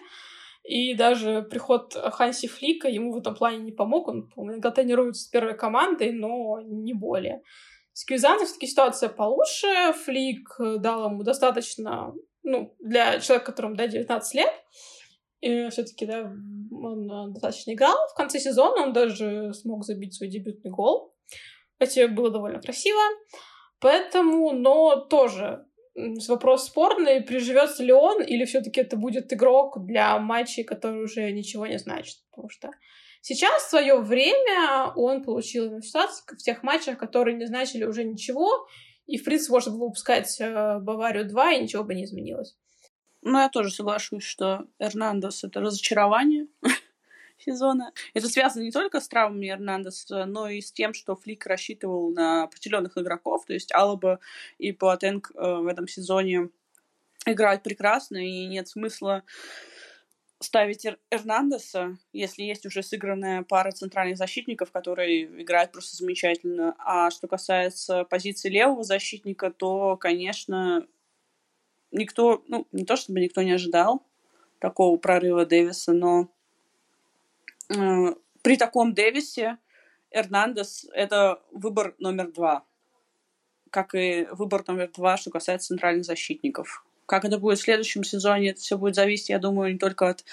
И даже приход Ханси Флика ему в этом плане не помог. Он, иногда тренируется с первой командой, но не более. С Кьюзанцем все-таки ситуация получше. Флик дал ему достаточно, ну, для человека, которому, да, 19 лет, все-таки, да, он достаточно играл. В конце сезона он даже смог забить свой дебютный гол. Это было довольно красиво. Поэтому, но тоже вопрос спорный, приживется ли он, или все-таки это будет игрок для матчей, который уже ничего не значит. Потому что сейчас в свое время он получил ситуацию в тех матчах, которые не значили уже ничего, и, в принципе, можно было выпускать э, Баварию 2, и ничего бы не изменилось. Ну, я тоже соглашусь, что Эрнандес — это разочарование. сезона. Это связано не только с травмами Эрнандеса, но и с тем, что Флик рассчитывал на определенных игроков, то есть Алаба и Пуатенг э, в этом сезоне играют прекрасно, и нет смысла ставить Эр Эрнандеса, если есть уже сыгранная пара центральных защитников, которые играют просто замечательно. А что касается позиции левого защитника, то, конечно, никто, ну, не то чтобы никто не ожидал такого прорыва Дэвиса, но при таком Дэвисе Эрнандес — это выбор номер два. Как и выбор номер два, что касается центральных защитников. Как это будет в следующем сезоне, это все будет зависеть, я думаю, не только от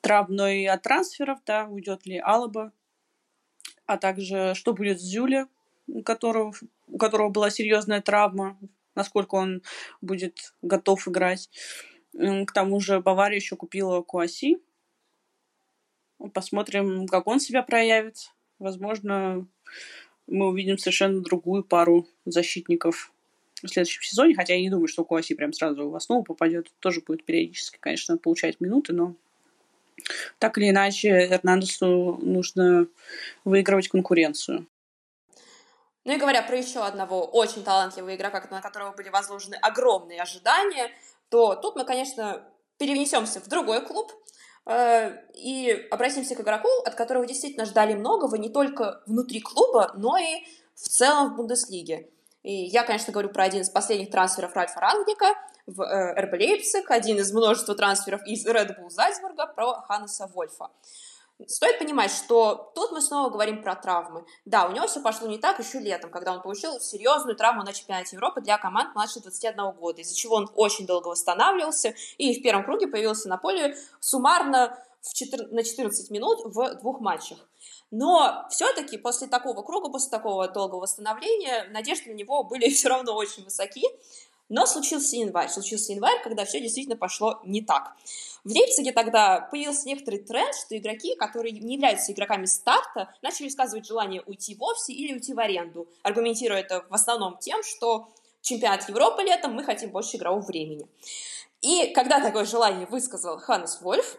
травм, но и от трансферов, да, уйдет ли Алаба, а также что будет с Зюле, у которого, у которого была серьезная травма, насколько он будет готов играть. К тому же Бавария еще купила Куаси, Посмотрим, как он себя проявит. Возможно, мы увидим совершенно другую пару защитников в следующем сезоне, хотя я не думаю, что Куаси прям сразу в основу попадет. Тоже будет периодически, конечно, получать минуты, но так или иначе Эрнандесу нужно выигрывать конкуренцию. Ну и говоря про еще одного очень талантливого игрока, на которого были возложены огромные ожидания, то тут мы, конечно, перенесемся в другой клуб, и обратимся к игроку, от которого действительно ждали многого не только внутри клуба, но и в целом в Бундеслиге. И я, конечно, говорю про один из последних трансферов Ральфа Рангника в э, РБ Лейпциг, один из множества трансферов из Red Bull Зальцбурга про Ханнеса Вольфа. Стоит понимать, что тут мы снова говорим про травмы. Да, у него все пошло не так еще летом, когда он получил серьезную травму на чемпионате Европы для команд младше 21 года, из-за чего он очень долго восстанавливался и в первом круге появился на поле суммарно в 14, на 14 минут в двух матчах. Но все-таки после такого круга, после такого долгого восстановления, надежды на него были все равно очень высоки. Но случился январь. Случился январь, когда все действительно пошло не так. В Лейпциге тогда появился некоторый тренд, что игроки, которые не являются игроками старта, начали высказывать желание уйти вовсе или уйти в аренду, аргументируя это в основном тем, что чемпионат Европы летом, мы хотим больше игрового времени. И когда такое желание высказал Ханнес Вольф,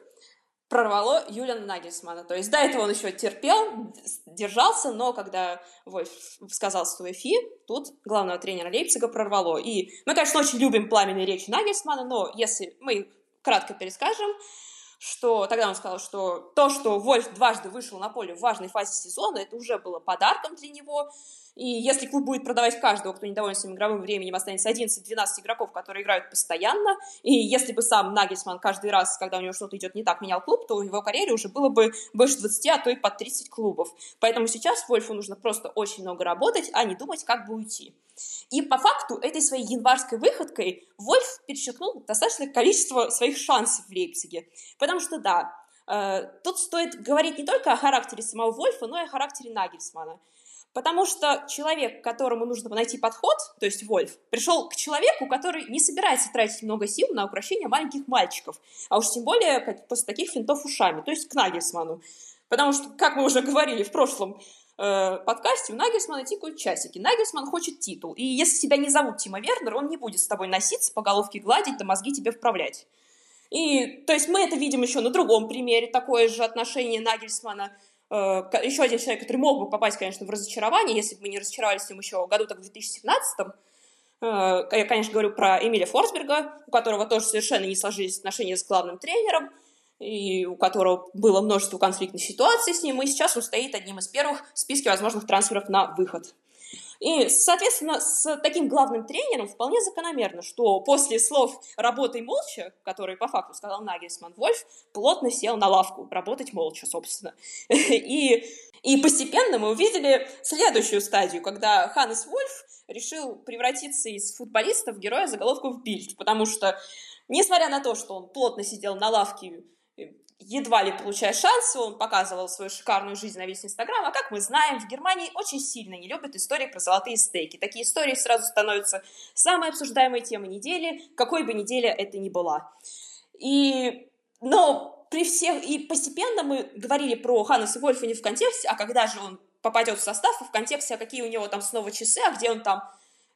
прорвало Юлиана Нагельсмана. То есть до этого он еще терпел, держался, но когда Вольф сказал свой фи, тут главного тренера Лейпцига прорвало. И мы, конечно, очень любим пламенные речи Нагельсмана, но если мы кратко перескажем, что тогда он сказал, что то, что Вольф дважды вышел на поле в важной фазе сезона, это уже было подарком для него, и если клуб будет продавать каждого, кто недоволен своим игровым временем, останется 11-12 игроков, которые играют постоянно, и если бы сам Нагельсман каждый раз, когда у него что-то идет не так, менял клуб, то в его карьере уже было бы больше 20, а то и под 30 клубов. Поэтому сейчас Вольфу нужно просто очень много работать, а не думать, как бы уйти. И по факту этой своей январской выходкой Вольф перечеркнул достаточное количество своих шансов в Лейпциге. Потому что, да, э, тут стоит говорить не только о характере самого Вольфа, но и о характере Нагельсмана. Потому что человек, которому нужно найти подход, то есть Вольф, пришел к человеку, который не собирается тратить много сил на украшение маленьких мальчиков, а уж тем более после таких финтов ушами, то есть к Нагельсману. Потому что, как мы уже говорили в прошлом э, подкасте, у Нагельсмана тикают часики. Нагельсман хочет титул. И если тебя не зовут Тима Вернер, он не будет с тобой носиться, по головке гладить, да мозги тебе вправлять. И, то есть, мы это видим еще на другом примере, такое же отношение Нагельсмана еще один человек, который мог бы попасть, конечно, в разочарование, если бы мы не разочаровались с ним еще году так в 2017 э, я, конечно, говорю про Эмиля Форсберга, у которого тоже совершенно не сложились отношения с главным тренером, и у которого было множество конфликтных ситуаций с ним, и сейчас он стоит одним из первых в списке возможных трансферов на выход. И, соответственно, с таким главным тренером вполне закономерно, что после слов «работай молча», которые по факту сказал Нагельсман, Вольф плотно сел на лавку, работать молча, собственно. И, и постепенно мы увидели следующую стадию, когда Ханнес Вольф решил превратиться из футболиста в героя заголовков Бильд, потому что, несмотря на то, что он плотно сидел на лавке едва ли получая шансы, он показывал свою шикарную жизнь на весь Инстаграм, а как мы знаем, в Германии очень сильно не любят истории про золотые стейки. Такие истории сразу становятся самой обсуждаемой темой недели, какой бы неделя это ни была. И, но при всех, и постепенно мы говорили про Ханнеса Вольфа не в контексте, а когда же он попадет в состав, и в контексте, а какие у него там снова часы, а где он там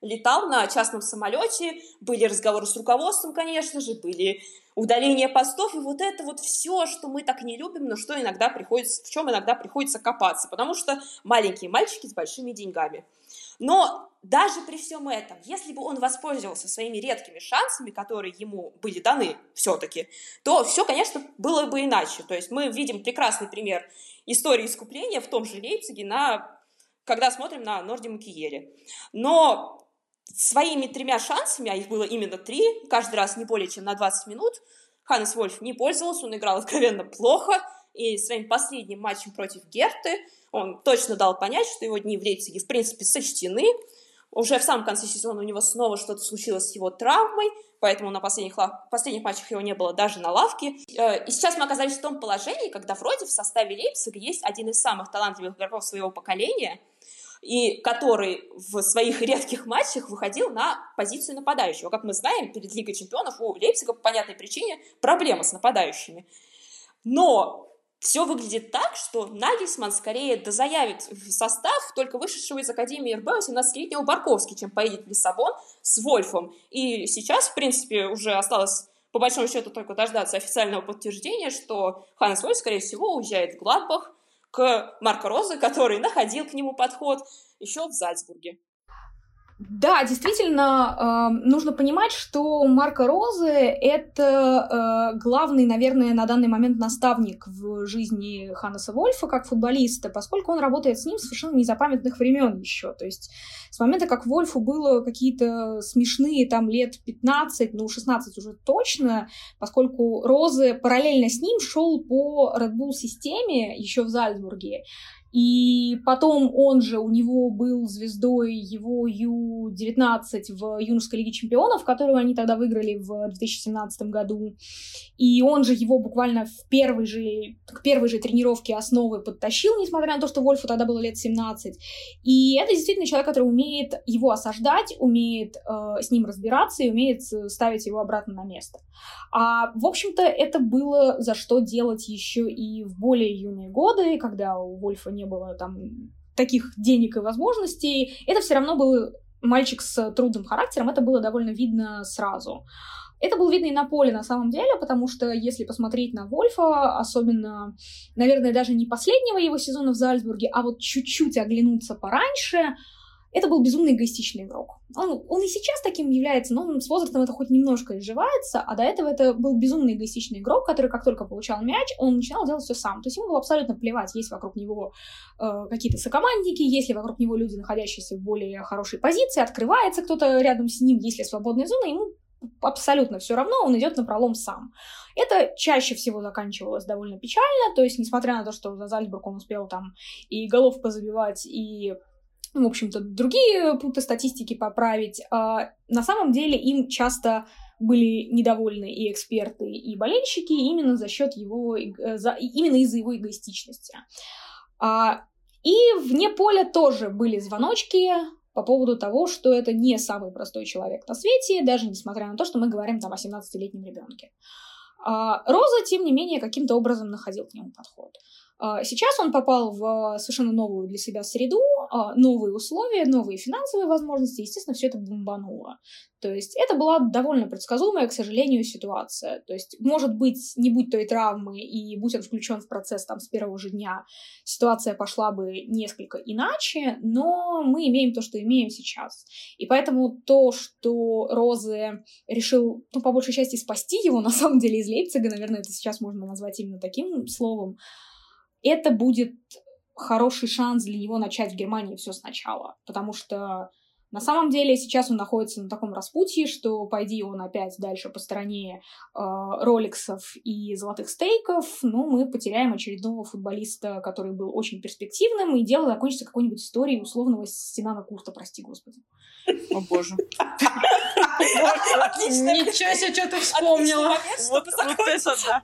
летал на частном самолете, были разговоры с руководством, конечно же, были удаление постов, и вот это вот все, что мы так не любим, но что иногда приходится, в чем иногда приходится копаться, потому что маленькие мальчики с большими деньгами. Но даже при всем этом, если бы он воспользовался своими редкими шансами, которые ему были даны все-таки, то все, конечно, было бы иначе. То есть мы видим прекрасный пример истории искупления в том же Лейпциге, на, когда смотрим на Нордиму Киеле. Но своими тремя шансами, а их было именно три, каждый раз не более чем на 20 минут, Ханнес Вольф не пользовался, он играл откровенно плохо, и своим последним матчем против Герты он точно дал понять, что его дни в Лейпциге в принципе сочтены. Уже в самом конце сезона у него снова что-то случилось с его травмой, поэтому на последних, последних матчах его не было даже на лавке. Э, и сейчас мы оказались в том положении, когда вроде в составе Лейпцига есть один из самых талантливых игроков своего поколения — и который в своих редких матчах выходил на позицию нападающего. Как мы знаем, перед Лигой чемпионов у Лейпцига по понятной причине проблема с нападающими. Но все выглядит так, что Нагельсман скорее дозаявит в состав только вышедшего из Академии РБ 17-летнего Барковский, чем поедет в Лиссабон с Вольфом. И сейчас, в принципе, уже осталось по большому счету только дождаться официального подтверждения, что Ханнес Вольф, скорее всего, уезжает в Гладбах, к Марко Розе, который находил к нему подход еще в Зальцбурге. Да, действительно, э, нужно понимать, что Марко Розе — это э, главный, наверное, на данный момент наставник в жизни Ханнеса Вольфа как футболиста, поскольку он работает с ним совершенно незапамятных времен еще. То есть с момента, как Вольфу было какие-то смешные там лет 15, ну 16 уже точно, поскольку Розе параллельно с ним шел по Red Bull системе еще в Зальцбурге. И потом он же, у него был звездой его Ю-19 в юношеской лиге чемпионов, которую они тогда выиграли в 2017 году. И он же его буквально в первой же, к первой же тренировке основы подтащил, несмотря на то, что Вольфу тогда было лет 17. И это действительно человек, который умеет его осаждать, умеет э, с ним разбираться и умеет ставить его обратно на место. А, в общем-то, это было за что делать еще и в более юные годы, когда у Вольфа не было там таких денег и возможностей. Это все равно был мальчик с трудным характером, это было довольно видно сразу. Это было видно и на поле на самом деле, потому что если посмотреть на Вольфа, особенно, наверное, даже не последнего его сезона в Зальцбурге, а вот чуть-чуть оглянуться пораньше, это был безумно эгоистичный игрок. Он, он и сейчас таким является, но с возрастом это хоть немножко изживается, а до этого это был безумно эгоистичный игрок, который как только получал мяч, он начинал делать все сам. То есть ему было абсолютно плевать, есть вокруг него э, какие-то сокомандники, есть ли вокруг него люди, находящиеся в более хорошей позиции, открывается кто-то рядом с ним, есть ли свободная зона, ему абсолютно все равно, он идет на пролом сам. Это чаще всего заканчивалось довольно печально, то есть, несмотря на то, что за Зальцбург он успел там и голов позабивать, и в общем-то, другие пункты статистики поправить, а на самом деле им часто были недовольны и эксперты, и болельщики именно за счет его, э, за, именно из-за его эгоистичности. А, и вне поля тоже были звоночки по поводу того, что это не самый простой человек на свете, даже несмотря на то, что мы говорим там о 17-летнем ребенке. А Роза, тем не менее, каким-то образом находил к нему подход. А, сейчас он попал в совершенно новую для себя среду, а, новые условия, новые финансовые возможности, естественно, все это бомбануло. То есть это была довольно предсказуемая, к сожалению, ситуация. То есть, может быть, не будь той травмы и будь он включен в процесс там с первого же дня, ситуация пошла бы несколько иначе, но мы имеем то, что имеем сейчас. И поэтому то, что Розы решил, ну, по большей части спасти его, на самом деле, из Лейпцига, наверное, это сейчас можно назвать именно таким словом, это будет хороший шанс для него начать в Германии все сначала, потому что на самом деле сейчас он находится на таком распутье, что пойди он опять дальше по стороне э, роликсов и золотых стейков, ну, мы потеряем очередного футболиста, который был очень перспективным, и дело закончится какой-нибудь историей условного Стенана Курта, прости господи. О боже. Отлично. Ничего себе, что ты вспомнила. Вот это да.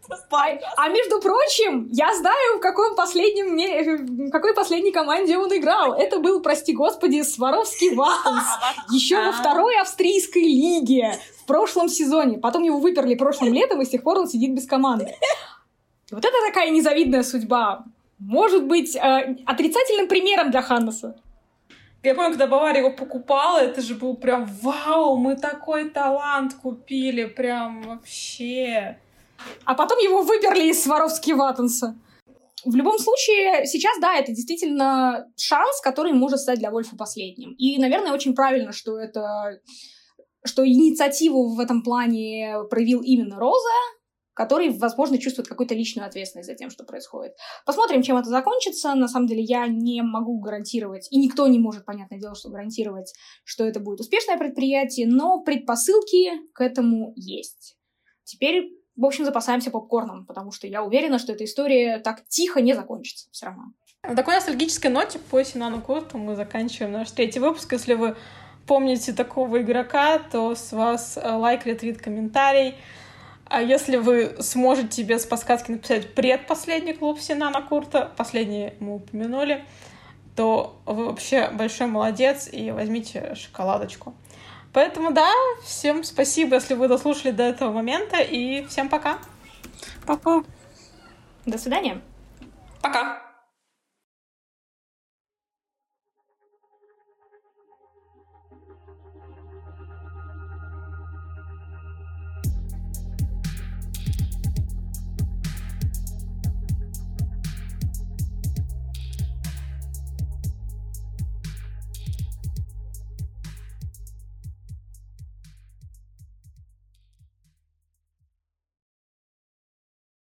А между прочим, я знаю, в каком последнем, в какой последней команде он играл. Это был, прости господи, Сваровский Ваттенс. Еще во второй австрийской лиге в прошлом сезоне. Потом его выперли прошлым летом, и с тех пор он сидит без команды. Вот это такая незавидная судьба. Может быть, э, отрицательным примером для Ханнеса. Я помню, когда Бавария его покупала, это же был прям вау, мы такой талант купили, прям вообще. А потом его выперли из Сваровски Ваттенса. В любом случае, сейчас, да, это действительно шанс, который может стать для Вольфа последним. И, наверное, очень правильно, что это что инициативу в этом плане проявил именно Роза, который, возможно, чувствует какую-то личную ответственность за тем, что происходит. Посмотрим, чем это закончится. На самом деле, я не могу гарантировать, и никто не может, понятное дело, что гарантировать, что это будет успешное предприятие, но предпосылки к этому есть. Теперь, в общем, запасаемся попкорном, потому что я уверена, что эта история так тихо не закончится все равно. На такой ностальгической ноте по Синану Курту мы заканчиваем наш третий выпуск. Если вы помните такого игрока, то с вас э, лайк, ретвит, комментарий. А если вы сможете без подсказки написать предпоследний клуб Синана Курта, последний мы упомянули, то вы вообще большой молодец и возьмите шоколадочку. Поэтому да, всем спасибо, если вы дослушали до этого момента, и всем пока. Пока. До свидания. Пока.